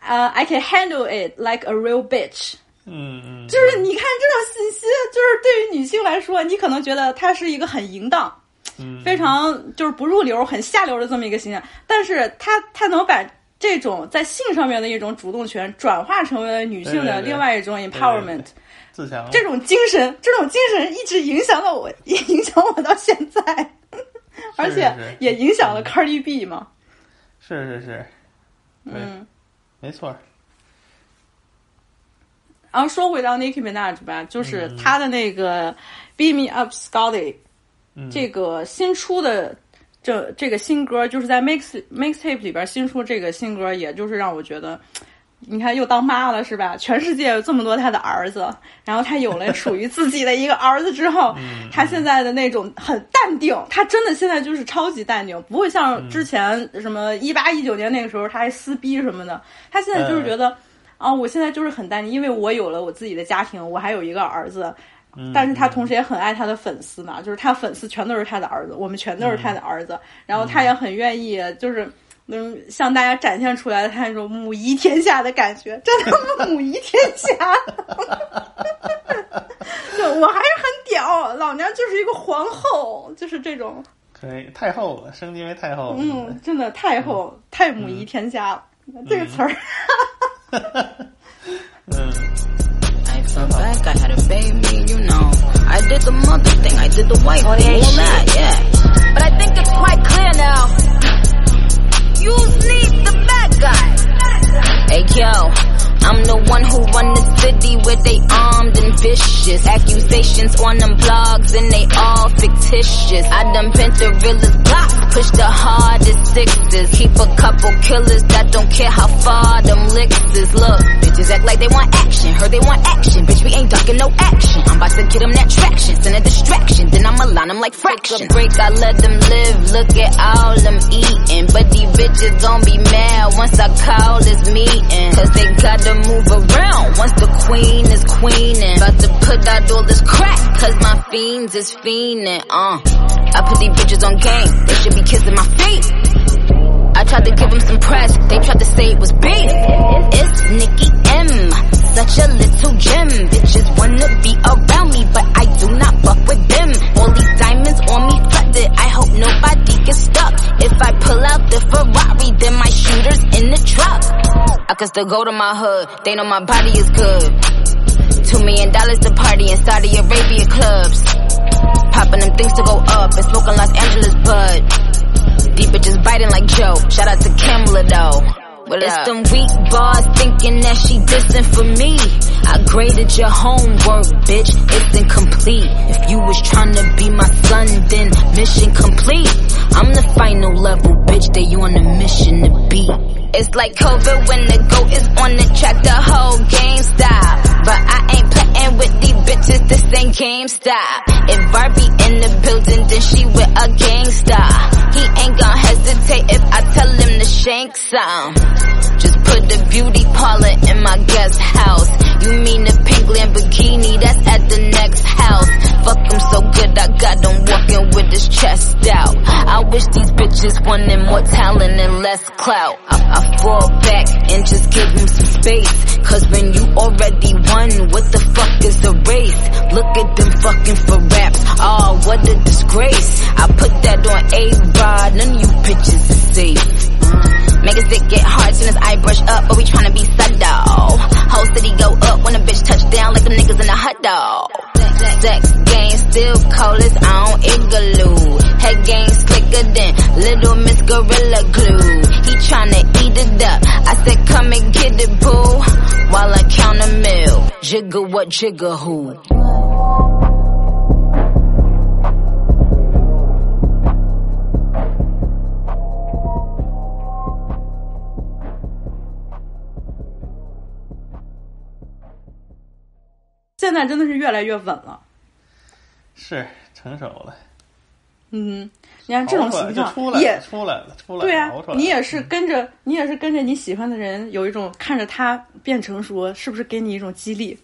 呃、I can handle it like a real bitch。嗯嗯，就是你看这种信息，就是对于女性来说，你可能觉得她是一个很淫荡、嗯。非常就是不入流、很下流的这么一个形象，但是她她能把这种在性上面的一种主动权转化成为了女性的另外一种 empowerment，自强。这种精神，这种精神一直影响了我，也影响我到现在，而且也影响了 Cardi B 嘛。是是是，嗯，没错。然后说回到 Nicki Minaj 吧，就是嗯。她的那个 Beat Me Up Scotty。嗯，这个新出的这这个新歌，就是在 mix mixtape 里边新出这个新歌，也就是让我觉得你看又当妈了是吧？全世界有这么多他的儿子，然后他有了属于自己的一个儿子之后，他现在的那种很淡定，他真的现在就是超级淡定，不会像之前什么一八一九年那个时候他还撕逼什么的，他现在就是觉得。啊，我现在就是很淡定，因为我有了我自己的家庭，我还有一个儿子，但是他同时也很爱他的粉丝嘛，就是他粉丝全都是他的儿子，我们全都是他的儿子，然后他也很愿意，就是能向大家展现出来他那种母仪天下的感觉，真的 母仪天下，就我还是很屌，老娘就是一个皇后，就是这种，可以太后了，升级为太后，嗯，真的太后太母仪天下了，这个词儿。I fell back, I had a baby, you know. I did the mother thing, I did the white thing, all oh, that, yeah. But I think it's quite clear now. You need the bad guy. Hey, yo. I'm the one who run the city where they armed and vicious. Accusations on them blogs and they all fictitious. I done bent the realest blocks, push the hardest sixes. Keep a couple killers that don't care how far them licks is. Look, bitches act like they want action. Heard they want action. Bitch, we ain't ducking no action. I'm about to get them that traction. Send a distraction. Then I'ma line them like fraction. Break, I let them live. Look at all them eating. But these bitches gon' be mad once I call this meeting. Cause they got the move around once the queen is queening. About to put out all this crack, cause my fiends is fiending, uh. I put these bitches on game, they should be kissing my feet. I tried to give them some press, they tried to say it was beef. It's Nikki M, such a little gem. Bitches wanna be around me, but I do not fuck with them. All these diamonds on me flooded, I hope nobody gets stuck. If I pull out the Ferrari, then my shooters in the truck. I can still go to my hood, they know my body is good. Two million dollars to party in Saudi Arabia clubs. Popping them things to go up and smoking Los Angeles bud. Deep bitches biting like Joe. Shout out to Kamala though. But it's them weak bars thinking that she dissing for me. I graded your homework, bitch. It's incomplete. If you was trying to be my son, then mission complete. I'm the final level, bitch. That you on a mission to be. It's like COVID when the goat is on the track, the whole game stop. But I ain't playing with these bitches, this ain't GameStop. If Barbie in the building, then she with a gangsta. He ain't gon' hesitate if I tell him to shank some. Just put the beauty parlor in my guest house. You mean the pink Lamborghini that's at the next house? Fuck him so good, I got him walking with his chest out. I wish these bitches wanted more talent and less clout. I, I fall back and just give him some space. Cause when you already won, what the fuck is the race? Look at them fucking for raps. Oh, what a disgrace. I put that on A-Rod, none of you bitches is safe. Make his dick get hard soon as I brush up, but we tryna be subtle. Whole city go up when a bitch touch down like them niggas in a hot dog. Sex game still cold as on igloo. Head game slicker than little Miss Gorilla Glue. He tryna eat it up. I said come and get it boo. While I count a mill. Jigger what jigger who. 现在真的是越来越稳了。是成熟了，嗯，你看这种形象也出来了，出来了，对啊熬出来，了你也是跟着你也是跟着你喜欢的人，有一种看着他变成熟，是不是给你一种激励？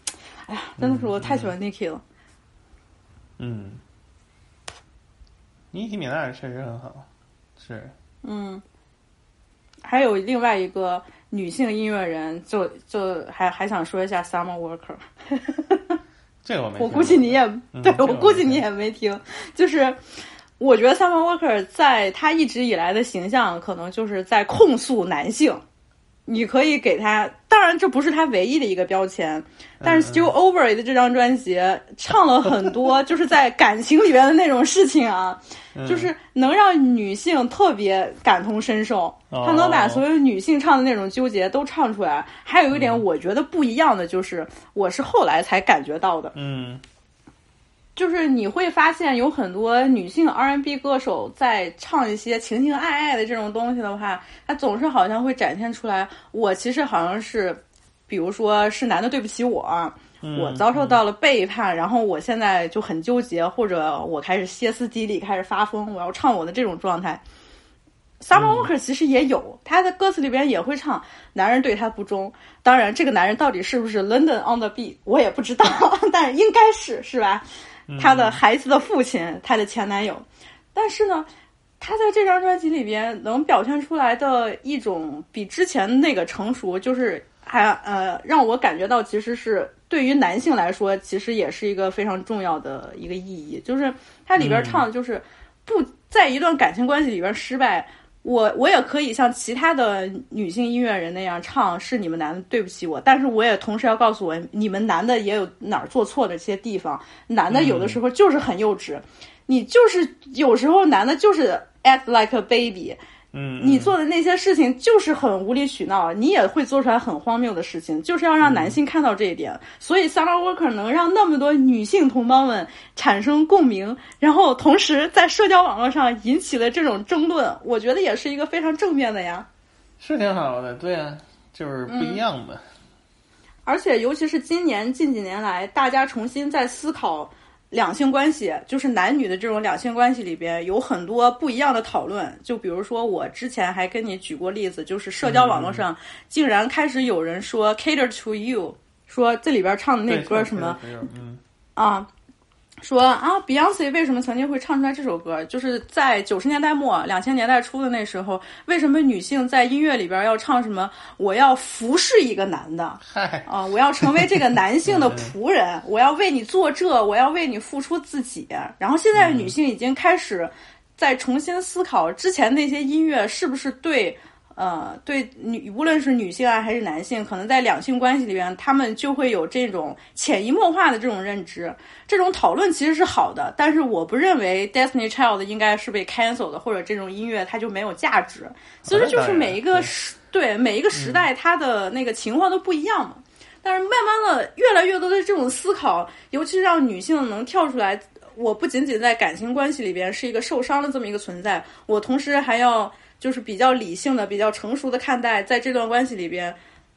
哎呀，真的是我太喜欢 Niki 了。嗯，尼基米娜确实很好，是嗯，还有另外一个女性音乐人，就就还还想说一下 Summer Walker。这个我没听，我估计你也、嗯对我估计你也没听，就是我觉得 Summer Walker 在他一直以来的形象，可能就是在控诉男性。你可以给他，当然这不是他唯一的一个标签，但是 Still Over It 这张专辑唱了很多 就是在感情里边的那种事情啊，嗯。就是能让女性特别感同身受，哦。他能把所有女性唱的那种纠结都唱出来。还有一点我觉得不一样的就是，我是后来才感觉到的，嗯就是你会发现有很多女性 R&B 歌手在唱一些情情爱爱的这种东西的话，她总是好像会展现出来，我其实好像是比如说是男的对不起我，嗯我遭受到了背叛，然后我现在就很纠结，或者我开始歇斯底里，开始发疯，我要唱我的这种状态。Summer Walker 其实也有，他的歌词里边也会唱男人对他不忠。当然，这个男人到底是不是 London on the Beat，我也不知道，但是应该是是吧？他的孩子的父亲，他的前男友。但是呢，他在这张专辑里边能表现出来的一种比之前那个成熟，就是还呃让我感觉到其实是对于男性来说，其实也是一个非常重要的一个意义，就是它里边唱的就是不在一段感情关系里边失败。我我也可以像其他的女性音乐人那样唱，是你们男的对不起我，但是我也同时要告诉我，你们男的也有哪儿做错的这些地方，男的有的时候就是很幼稚，你就是有时候男的就是 act like a baby，嗯，你做的那些事情就是很无理取闹，你也会做出来很荒谬的事情，就是要让男性看到这一点。所以 Summer Walker 能让那么多女性同胞们产生共鸣，然后同时在社交网络上引起了这种争论，我觉得也是一个非常正面的呀。是挺好的，对啊，就是不一样的。而且尤其是今年近几年来，大家重新在思考。两性关系就是男女的这种两性关系里边有很多不一样的讨论，就比如说我之前还跟你举过例子，就是社交网络上竟然开始有人说 “cater to you”，说这里边唱的那歌什么，嗯啊。说啊，Beyonce 为什么曾经会唱出来这首歌？就是在九十年代末、两千年代初的那时候，为什么女性在音乐里边要唱什么？我要服侍一个男的，啊，我要成为这个男性的仆 人，我要为你做这，我要为你付出自己。然后现在女性已经开始在重新思考之前那些音乐是不是对。呃，对女，无论是女性啊还是男性，可能在两性关系里边，他们就会有这种潜移默化的这种认知。这种讨论其实是好的，但是我不认为 Destiny Child 应该是被 cancel 的，或者这种音乐它就没有价值。其实就是每一个时对每一个时代它的那个情况都不一样嘛。但是慢慢的，越来越多的这种思考，尤其是让女性能跳出来，我不仅仅在感情关系里边是一个受伤的这么一个存在，我同时还要。就是比较理性的、比较成熟的看待，在这段关系里边，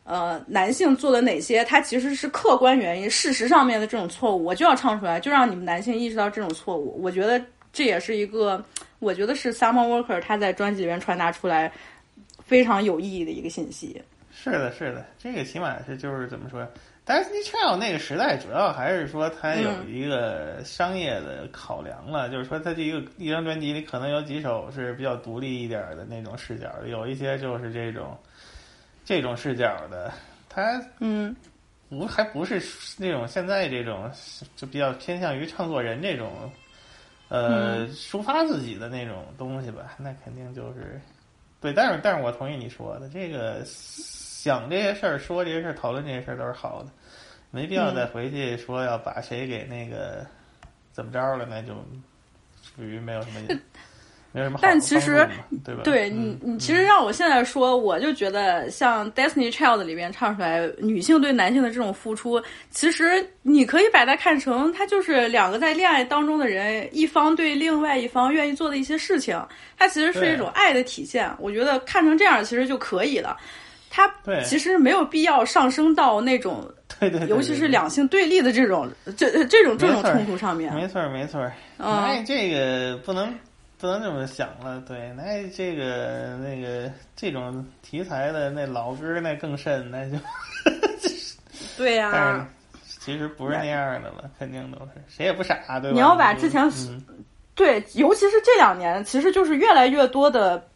呃，男性做的哪些，他其实是客观原因、事实上面的这种错误，我就要唱出来，就让你们男性意识到这种错误。我觉得这也是一个，我觉得是 Summer Walker 他在专辑里面传达出来非常有意义的一个信息。是的，是的，这个起码是就是怎么说，Destiny Child 那个时代，主要还是说它有一个商业的考量了，就是说它这一个一张专辑里可能有几首是比较独立一点的那种视角，有一些就是这种这种视角的，它嗯。不还不是那种现在这种就比较偏向于唱作人这种呃抒发自己的那种东西吧，那肯定就是。对，但是但是我同意你说的这个。想这些事儿，说这些事儿，讨论这些事儿都是好的，没必要再回去说要把谁给那个怎么着了，那就属于没有什么，没有什么。但其实对吧？对你，你其实让我现在说，我就觉得像《Destiny Child》里边唱出来女性对男性的这种付出，其实你可以把它看成，它就是两个在恋爱当中的人，一方对另外一方愿意做的一些事情，它其实是一种爱的体现。我觉得看成这样其实就可以了。它其实没有必要上升到那种，对对，尤其是两性对立的这种这这种这种冲突上面。没错没错，那这个不能不能这么想了。对，那这个那个这种题材的那老歌那更甚，那就 对呀。其实不是那样的了，肯定都是谁也不傻，对吧？你要把之前对，尤其是这两年，其实就是越来越多的。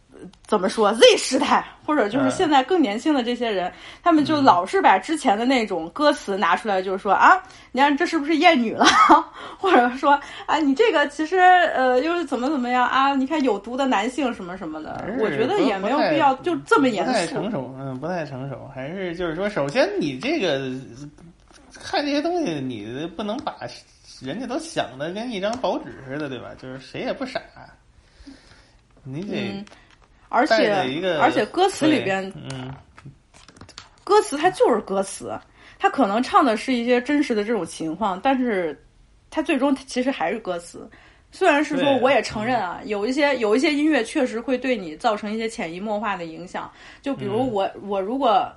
怎么说？Z 时代，或者就是现在更年轻的这些人，他们就老是把之前的那种歌词拿出来，就是说啊，你看这是不是厌女了？或者说啊，你这个其实呃，又是怎么怎么样啊？你看有毒的男性什么什么的，我觉得也没有必要就这么严肃。不太成熟，嗯，不太成熟。还是就是说，首先你这个看这些东西，你不能把人家都想的跟一张薄纸似的，对吧？就是谁也不傻，你得。而且而且歌词里边，嗯，歌词它就是歌词，它可能唱的是一些真实的这种情况，但是它最终其实还是歌词。虽然是说，我也承认啊，有一些有一些音乐确实会对你造成一些潜移默化的影响。就比如我我如果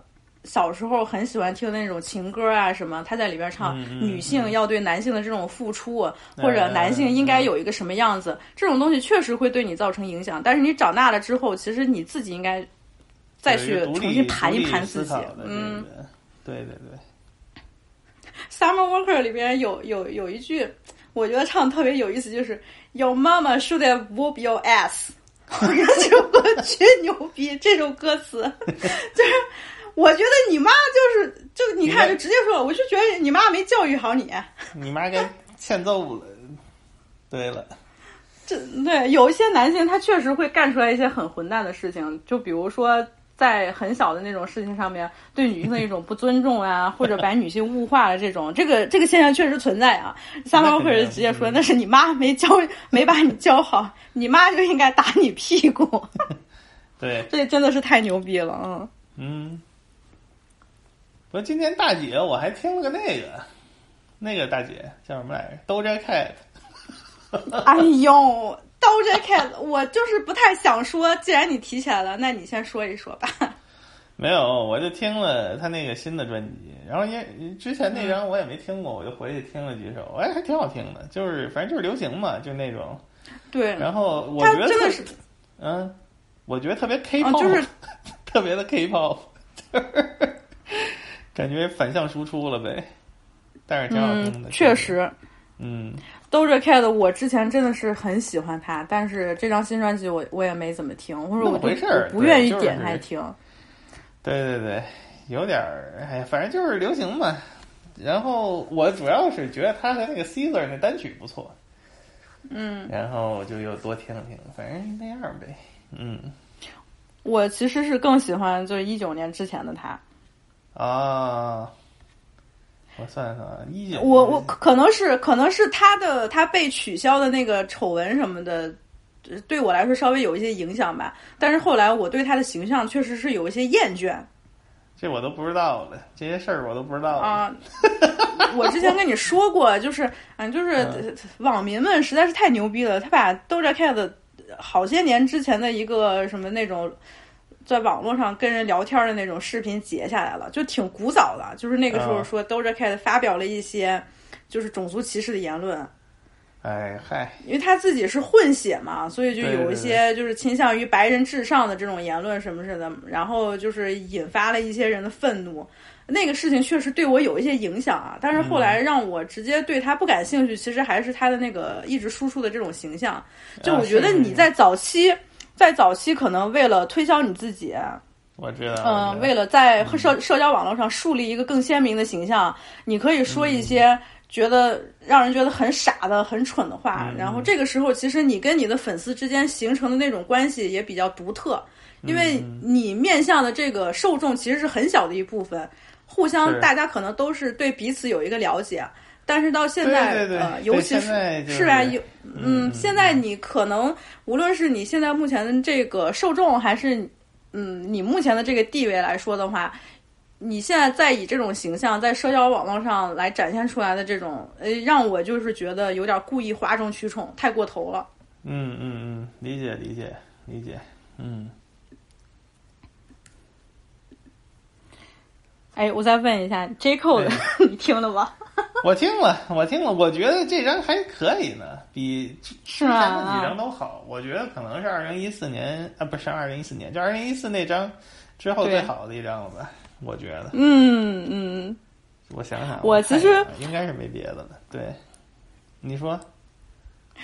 小时候很喜欢听那种情歌啊什么，他在里边唱女性要对男性的这种付出，嗯或者男性应该有一个什么样子，这种东西确实会对你造成影响。但是你长大了之后，其实你自己应该再去重新盘一盘自己嗯，对对对。Summer Walker 里边有有有一句，我觉得唱得特别有意思，就是 Your mama should have whoop your ass。我觉得这首歌绝牛逼，这首歌词 就是，我觉得你妈就是就你看就直接说了，我就觉得你妈没教育好你。你妈该欠揍了。对了，这对有一些男性他确实会干出来一些很混蛋的事情，就比如说。在很小的那种事情上面，对女性的一种不尊重啊，或者把女性物化了这种，这个这个现象确实存在啊。三毛会直接说，那是你妈没教，没把你教好，你妈就应该打你屁股。对，这真的是太牛逼了，嗯。嗯。不过今天大姐我还听了个那个，那个大姐叫什么来着？Doja Cat。哎呦。Doja Cat，我就是不太想说。既然你提起来了，那你先说一说吧。没有，我就听了他那个新的专辑，然后因之前那张我也没听过，我就回去听了几首，哎，还挺好听的。就是反正就是流行嘛，就那种。对。然后我觉得真的是，嗯，我觉得特别 K-pop，、啊、就是 特别的 K-pop，就是 感觉反向输出了呗。但是挺好听的，嗯、确实。嗯。Doja Cat，我之前真的是很喜欢他，但是这张新专辑我我也没怎么听，或者我回事不愿意点开听。对对对，有点儿，哎，反正就是流行嘛。然后我主要是觉得他和那个 Caesar 那单曲不错，嗯，然后我就又多听了听，反正那样呗，嗯。我其实是更喜欢就是一九年之前的他。啊。我算一算，一九，我我可能是可能是他的他被取消的那个丑闻什么的，对我来说稍微有一些影响吧。但是后来我对他的形象确实是有一些厌倦。这我都不知道了，这些事儿我都不知道啊。我之前跟你说过，就是嗯，就是网民们实在是太牛逼了，他把 Doja Cat 好些年之前的一个什么那种。在网络上跟人聊天的那种视频截下来了，就挺古早的。就是那个时候说 Doja Cat 发表了一些就是种族歧视的言论。哎嗨，因为他自己是混血嘛，所以就有一些就是倾向于白人至上的这种言论什么似的，然后就是引发了一些人的愤怒。那个事情确实对我有一些影响啊，但是后来让我直接对他不感兴趣，其实还是他的那个一直输出的这种形象。就我觉得你在早期。在早期，可能为了推销你自己，我知道，嗯，为了在社社交网络上树立一个更鲜明的形象，你可以说一些觉得让人觉得很傻的、很蠢的话。嗯、然后这个时候，其实你跟你的粉丝之间形成的那种关系也比较独特，因为你面向的这个受众其实是很小的一部分，互相大家可能都是对彼此有一个了解。但是到现在，对对对呃，尤其是是吧，有嗯，现在你可能无论是你现在目前的这个受众，还是嗯你目前的这个地位来说的话，你现在在以这种形象在社交网络上来展现出来的这种，呃，让我就是觉得有点故意哗众取宠，太过头了。嗯嗯嗯，理解理解理解，嗯。哎，我再问一下，J Cole 的 你听了吗？我听了，我听了，我觉得这张还可以呢，比是吗？前几张都好。我觉得可能是二零一四年啊，不是二零一四年，就二零一四那张之后最好的一张了吧？我觉得。嗯嗯。我想想，我其实应该是没别的了。对，你说。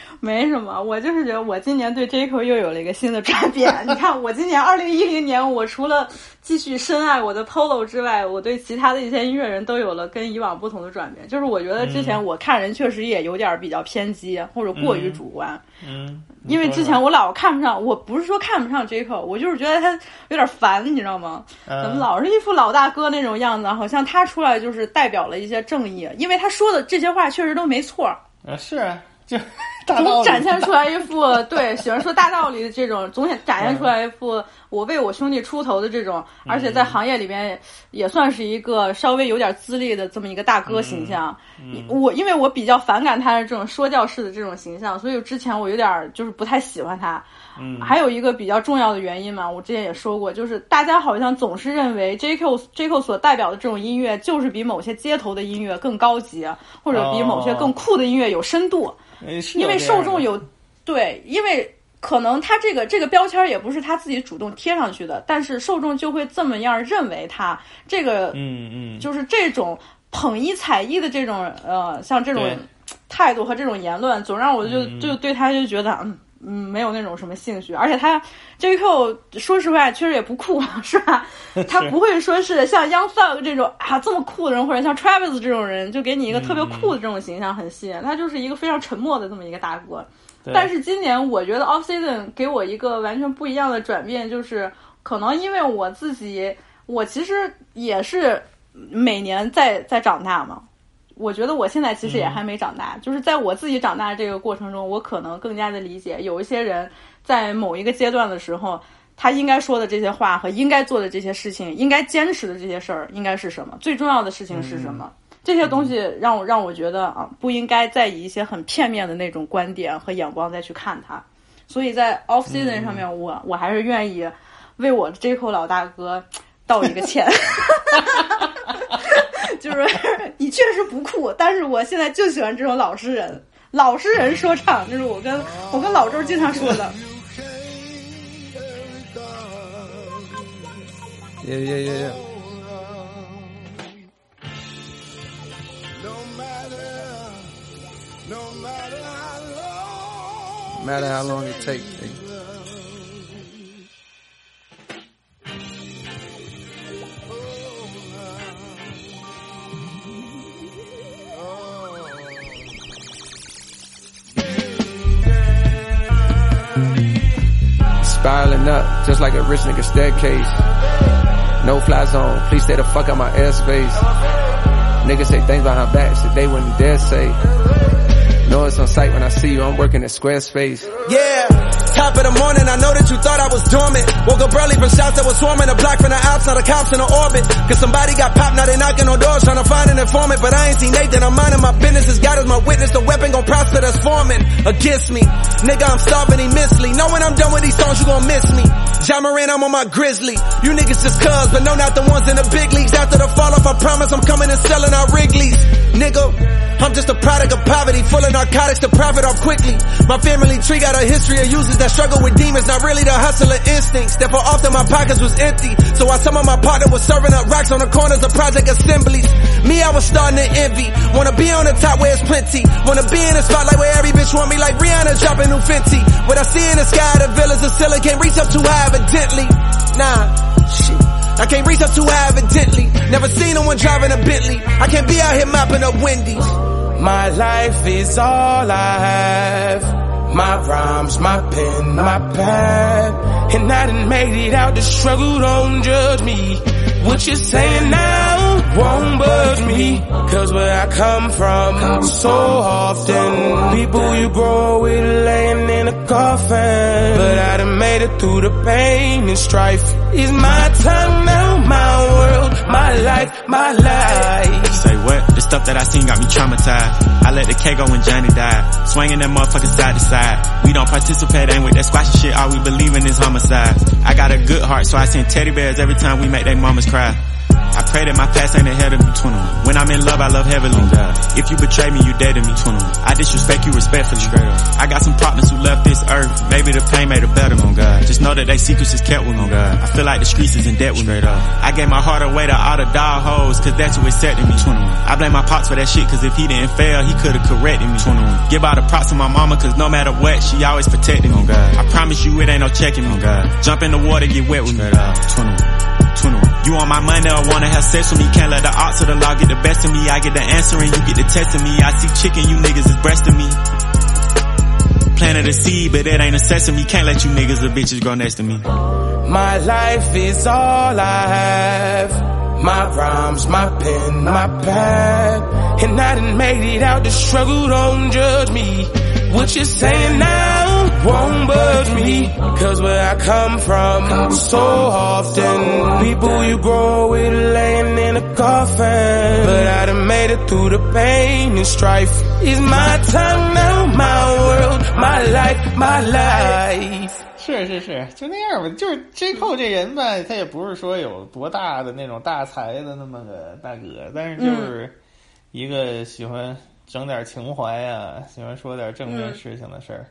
没什么，我就是觉得我今年对 J Cole 又有了一个新的转变。你看，我今年二零一零年，我除了继续深爱我的 Polo 之外，我对其他的一些音乐人都有了跟以往不同的转变。就是我觉得之前我看人确实也有点比较偏激或者过于主观。嗯。因为之前我老看不上，我不是说看不上 J Cole，我就是觉得他有点烦，你知道吗？嗯、怎么老是一副老大哥那种样子？好像他出来就是代表了一些正义，因为他说的这些话确实都没错。啊，是啊，就。总展现出来一副 对喜欢说大道理的这种，总想展现出来一副我为我兄弟出头的这种，嗯、而且在行业里边也算是一个稍微有点资历的这么一个大哥形象。嗯、我因为我比较反感他的这种说教式的这种形象，所以之前我有点就是不太喜欢他。嗯还有一个比较重要的原因嘛，我之前也说过，就是大家好像总是认为 JQ JQ 所代表的这种音乐，就是比某些街头的音乐更高级，或者比某些更酷的音乐有深度，因为受众有对，因为可能他这个这个标签儿也不是他自己主动贴上去的，但是受众就会这么样认为他这个嗯嗯，就是这种捧一踩一的这种呃，像这种态度和这种言论，总让我就就对他就觉得嗯嗯没有那种什么兴趣，而且他 JQ 说实话确实也不酷，是吧？他不会说是像 Young Thug 这种啊这么酷的人，或者像 Travis 这种人，就给你一个特别酷的这种形象很吸引。他就是一个非常沉默的这么一个大哥。但是今年我觉得 Off Season 给我一个完全不一样的转变，就是可能因为我自己，我其实也是每年在在长大嘛。我觉得我现在其实也还没长大，就是在我自己长大这个过程中，我可能更加的理解有一些人在某一个阶段的时候，他应该说的这些话和应该做的这些事情，应该坚持的这些事儿应该是什么，最重要的事情是什么。这些东西让我让我觉得啊，不应该再以一些很片面的那种观点和眼光再去看它。所以在 off season 上面，我我还是愿意为我的 J Cole 老大哥道一个歉。就是 你确实不酷，但是我现在就喜欢这种老实人，老实人说唱，就是我跟我跟老周经常说的。耶耶耶耶。No matter how long it takes. Spiraling up, just like a rich nigga staircase. No fly zone, please stay the fuck out my airspace. Niggas say things behind backs that they wouldn't dare say. Know it's on sight when I see you, I'm working at Squarespace. Yeah, top of the morning, I know that you thought I was dormant. Woke up early from shots that was swarming, a block from the now the cops in the orbit. Cause somebody got popped, now they knocking on doors, trying to find an informant. But I ain't seen Nathan, I'm minding my business, as God is my witness, the weapon gon' prosper that's forming against me. Nigga, I'm starving immensely. Know when I'm done with these songs, you gon' miss me. John Moran, I'm on my grizzly. You niggas just cuz, but no, not the ones in the big leagues. After the fall off, I promise I'm coming and selling our Wrigley's. Nigga, I'm just a product of poverty, full of narcotics to profit off quickly. My family tree got a history of users that struggle with demons, not really the hustler instincts. Therefore often my pockets was empty. So while some of my partner was serving up rocks on the corners of project assemblies, me I was starting to envy. Wanna be on the top where it's plenty. Wanna be in the spotlight where every bitch want me like Rihanna dropping new Fenty. What I see in the sky, the villas of ceiling can't reach up too high evidently. Nah, shit. I can't reach up too high evidently. Never seen no one driving a Bentley. I can't be out here mopping up Wendy's. My life is all I have. My rhymes, my pen, my pad. And I done made it out the struggle, don't judge me. What you saying now won't budge me. Cause where I come from, so often, people you grow with laying in a coffin. But I done made it through the pain and strife. It's my time now, my world, my life, my life. Say what? The stuff that I seen got me traumatized. I let the K go when Johnny died. Swinging that motherfuckers side to side. We don't participate, ain't with that squashy shit. All we believe in is homicide. I got a good heart, so I send teddy bears every time we make they mamas cry. I pray that my past ain't ahead of me, 21. When I'm in love, I love heavily. Oh If you betray me, you dead to me, 21. I disrespect you respectfully. I got some partners who left this earth. Maybe the pain made a better, on God. Just know that they secrets is kept with me, God. I feel like the streets is in debt with me. Up. I gave my heart away to all the dog hoes, cause that's who accepted me, 21. I blame my pops for that shit, cause if he didn't fail, he could've corrected me, 21. Give all the props to my mama, cause no matter what, she always protected me, God. I promise you it ain't no checking me, God. Jump in the water, get wet with me, 21. 21. You on my money or wanna have sex with me? Can't let the odds of the law get the best of me. I get the answer and you get the test of me. I see chicken, you niggas is breasting me. Planted a seed, but it ain't a sesame. Can't let you niggas or bitches grow next to me. My life is all I have. My rhymes, my pen, my pad. And I done made it out the struggle, don't judge me. What you saying now won't budge me. Cause where I come from, so often, people you grow with laying in a coffin. But I done made it through the pain and strife. It's my time now, my world, my life, my life. 是是是，就那样吧。就是 J Cole 这人吧，他也不是说有多大的那种大才的那么个大哥，但是就是一个喜欢整点情怀啊，喜欢说点正面事情的事儿。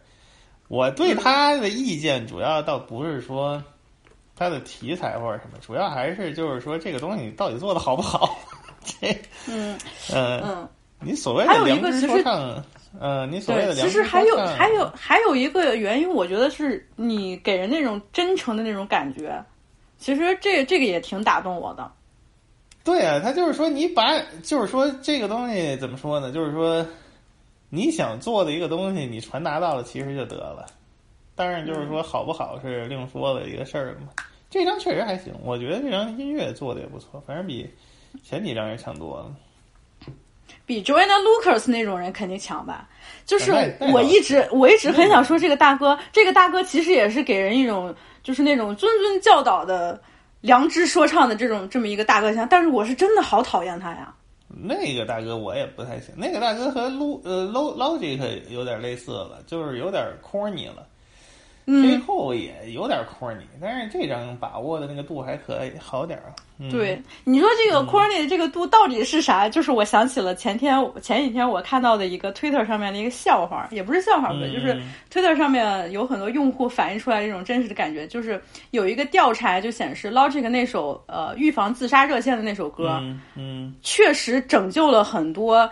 我对他的意见主要倒不是说他的题材或者什么，主要还是就是说这个东西到底做的好不好。这嗯呃嗯，你所谓的良知有一个其实说唱，呃，你所谓的对，良知其实还有还有还有一个原因，我觉得是你给人那种真诚的那种感觉，其实这这个也挺打动我的。对啊，他就是说你把，就是说这个东西怎么说呢？就是说你想做的一个东西，你传达到了，其实就得了。当然，就是说好不好是另说的一个事儿嘛。这张确实还行，我觉得这张音乐做的也不错，反正比前几张也强多了。比 Joanna Lucas 那种人肯定强吧？就是我一直我一直很想说，这个大哥，这个大哥其实也是给人一种就是那种谆谆教导的良知说唱的这种这么一个大哥像，但是我是真的好讨厌他呀。那个大哥我也不太行，那个大哥和 Lo 呃 Lo Logic 有点类似了，就是有点 corny 了。最嗯，后也有点 corny，但是这张把握的那个度还可以好点儿对，你说这个 corny 的这个度到底是啥？就是我想起了前天前几天我看到的一个 Twitter 上面的一个笑话，也不是笑话吧，嗯。就是 Twitter 上面有很多用户反映出来这种真实的感觉，就是有一个调查就显示 Logic 那首呃预防自杀热线的那首歌，嗯嗯。确实拯救了很多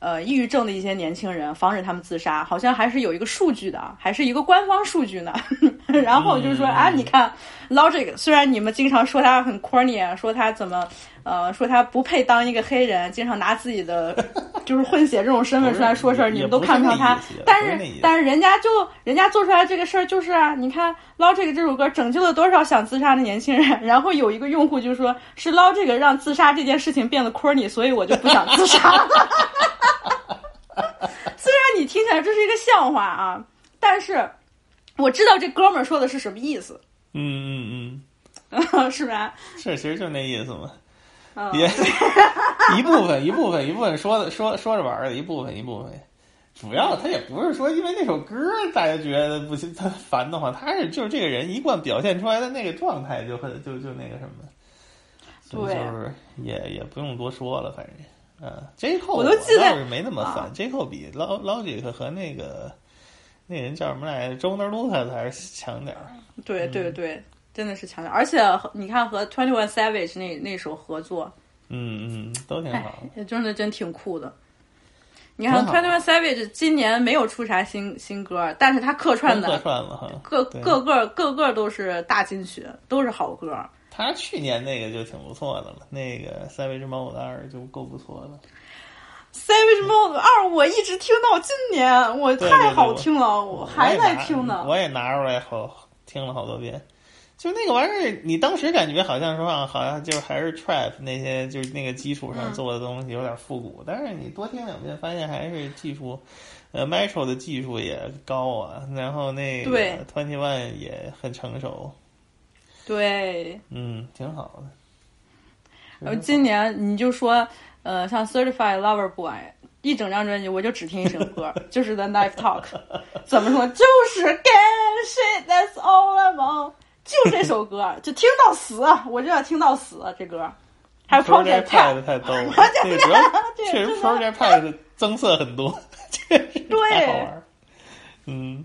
呃抑郁症的一些年轻人，防止他们自杀，好像还是有一个数据的，还是一个官方数据呢。然后就是说啊，你看 Logic，虽然你们经常说他很 corny，啊说他怎么呃说他不配当一个黑人，经常拿自己的 就是混血这种身份出来说事儿，你们都看不上他。但是但是人家就人家做出来这个事儿就是啊，你看 Logic 这首歌拯救了多少想自杀的年轻人，然后有一个用户就说是 Logic 让自杀这件事情变得 corny，所以我就不想自杀了。虽然你听起来这是一个笑话啊，但是我知道这哥们儿说的是什么意思，嗯嗯嗯 是吧？嗯，是，其实就那意思嘛。嗯，也一部分一部分一部分说的说说着玩儿的，一部分一部分。主要他也不是说因为那首歌大家觉得不行，他烦的慌，他是就是这个人一贯表现出来的那个状态就很就就那个什么，对就是也也不用多说了，反正。嗯，J Cole 我都记得倒是没那么烦、啊 j Cole 比 Lo Logic 和那个那人叫什么来着 j o n a Lucas 还是强点儿。对对对，真的是强点儿。而且你看和 Twenty One Savage 那那首合作，嗯嗯，都挺好真的真挺酷的。你看 Twenty One Savage 今年没有出啥新新歌，但是他客串的客串了哈，各对各个各个都是大金曲，都是好歌。他去年那个就挺不错的了，那个《塞维之猫我的二》就够不错的。Savage Mode 二我一直听到今年，我太好听了，我还在听呢。我也拿出来好听了好多遍。就那个玩意儿，你当时感觉好像说啊，好像就还是 trap 那些，就是那个基础上嗯做的东西有点复古，但是你多听两遍，发现还是技术，呃，Metro 的技术也高啊，然后那个对 Twenty One 也很成熟，对，嗯，挺好的。然后今年你就说，呃，像 Certified Lover Boy 一整张专辑，我就只听一首歌，就是 The Knife Talk。怎么说？就是 Get shit, that's all I want，就这首歌，就听到死，我就要听到死这歌。还有 Project Pad 太逗了，这个主要确实 Project Pad 增色很多，确实太好玩儿。嗯。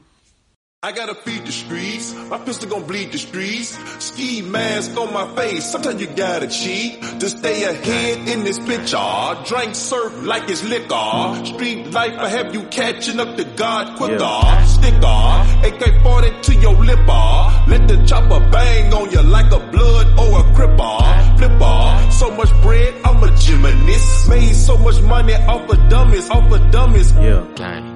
I gotta feed the streets. My pistol gon' bleed the streets. Ski mask on my face. Sometimes you gotta cheat to stay ahead in this picture. Drink surf like it's liquor. Street life I have you catching up to God quicker. Sticker, AK-40 to your lipper. Let the chopper bang on you like a blood or a cripper. Flipper, so much bread, I'm a gymnast. Made so much money off of dummies, off of dummies. Yeah, gang.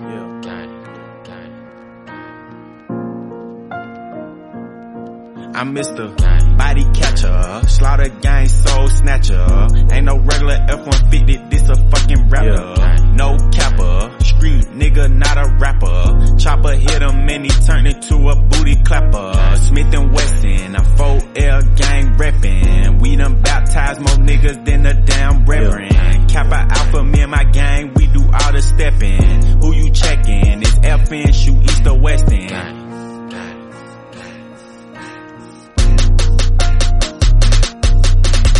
I'm Mr. Body Catcher, Slaughter Gang Soul Snatcher. Ain't no regular F-150, this a fucking raptor. No capper, street nigga, not a rapper. Chopper hit him and he turned into a booty clapper. Smith and Wesson, a 4L gang reppin'. We done baptized more niggas than the damn reverend. Kappa Alpha, me and my gang, we do all the steppin'. Who you checkin'? It's FN, shoot east or west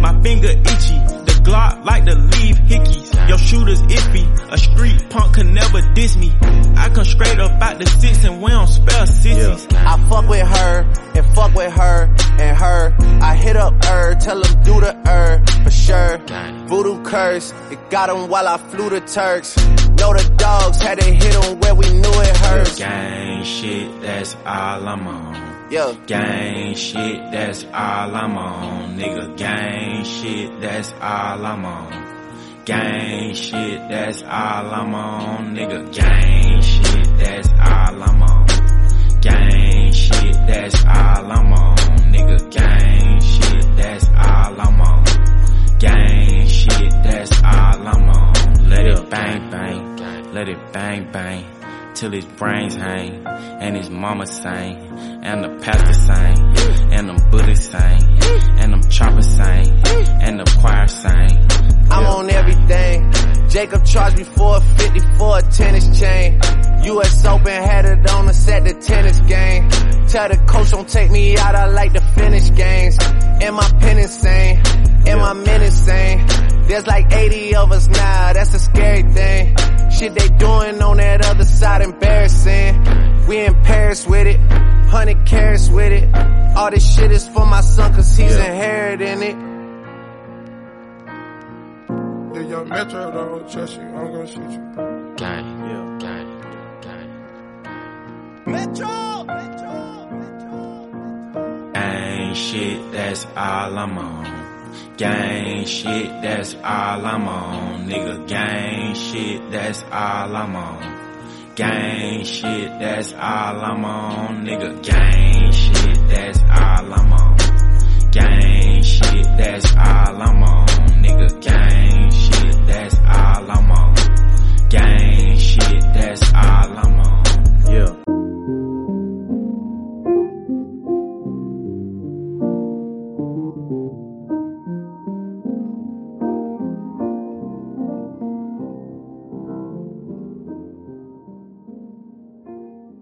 My finger itchy, the Glock like to leave hickeys. Your shooter's iffy, a street punk can never diss me. I come straight up out the six and we don't spell sissies. I fuck with her and fuck with her and her. I hit up her, tell them do the her for sure. Voodoo curse, it got him while I flew the Turks. Know the dogs had to hit him where we knew it hurts. Gang shit, that's all I'm on. Gang shit, that's all I'm on. Nigga, gang shit, that's all I'm on. Gang shit, that's all I'm on. Nigga, gang shit, that's all I'm on. Gang shit, that's all I'm on. Nigga, gang shit, that's all I'm on. Gang shit, that's all I'm on. Let it bang bang, let it bang bang. Till his brains hang, and his mama sing, and the pastor sing, and them Buddhists sing, and them choppers sing, and the choir sing. I'm on everything. Jacob charged me 450 for a tennis chain. US Open had it on us at the tennis game. Tell the coach don't take me out, I like to finish games. And my pen insane, and my men insane. There's like 80 of us now, that's a scary thing. Shit they doing on that other side embarrassing. We in Paris with it, 100 carats with it. All this shit is for my son cause he's inheriting it. If your metro don't trust you, I'm gonna shoot you. Gang, yeah, gang, gang. Metro! Gang shit, that's all I'm on. Nigga, gang shit, that's all I'm on. Gang shit, that's all I'm on. Nigga, gang shit, that's all I'm on. Gang shit, that's all I'm on. Nigga, gang shit, that's all I'm on. Gang shit, that's all I'm on. Yeah.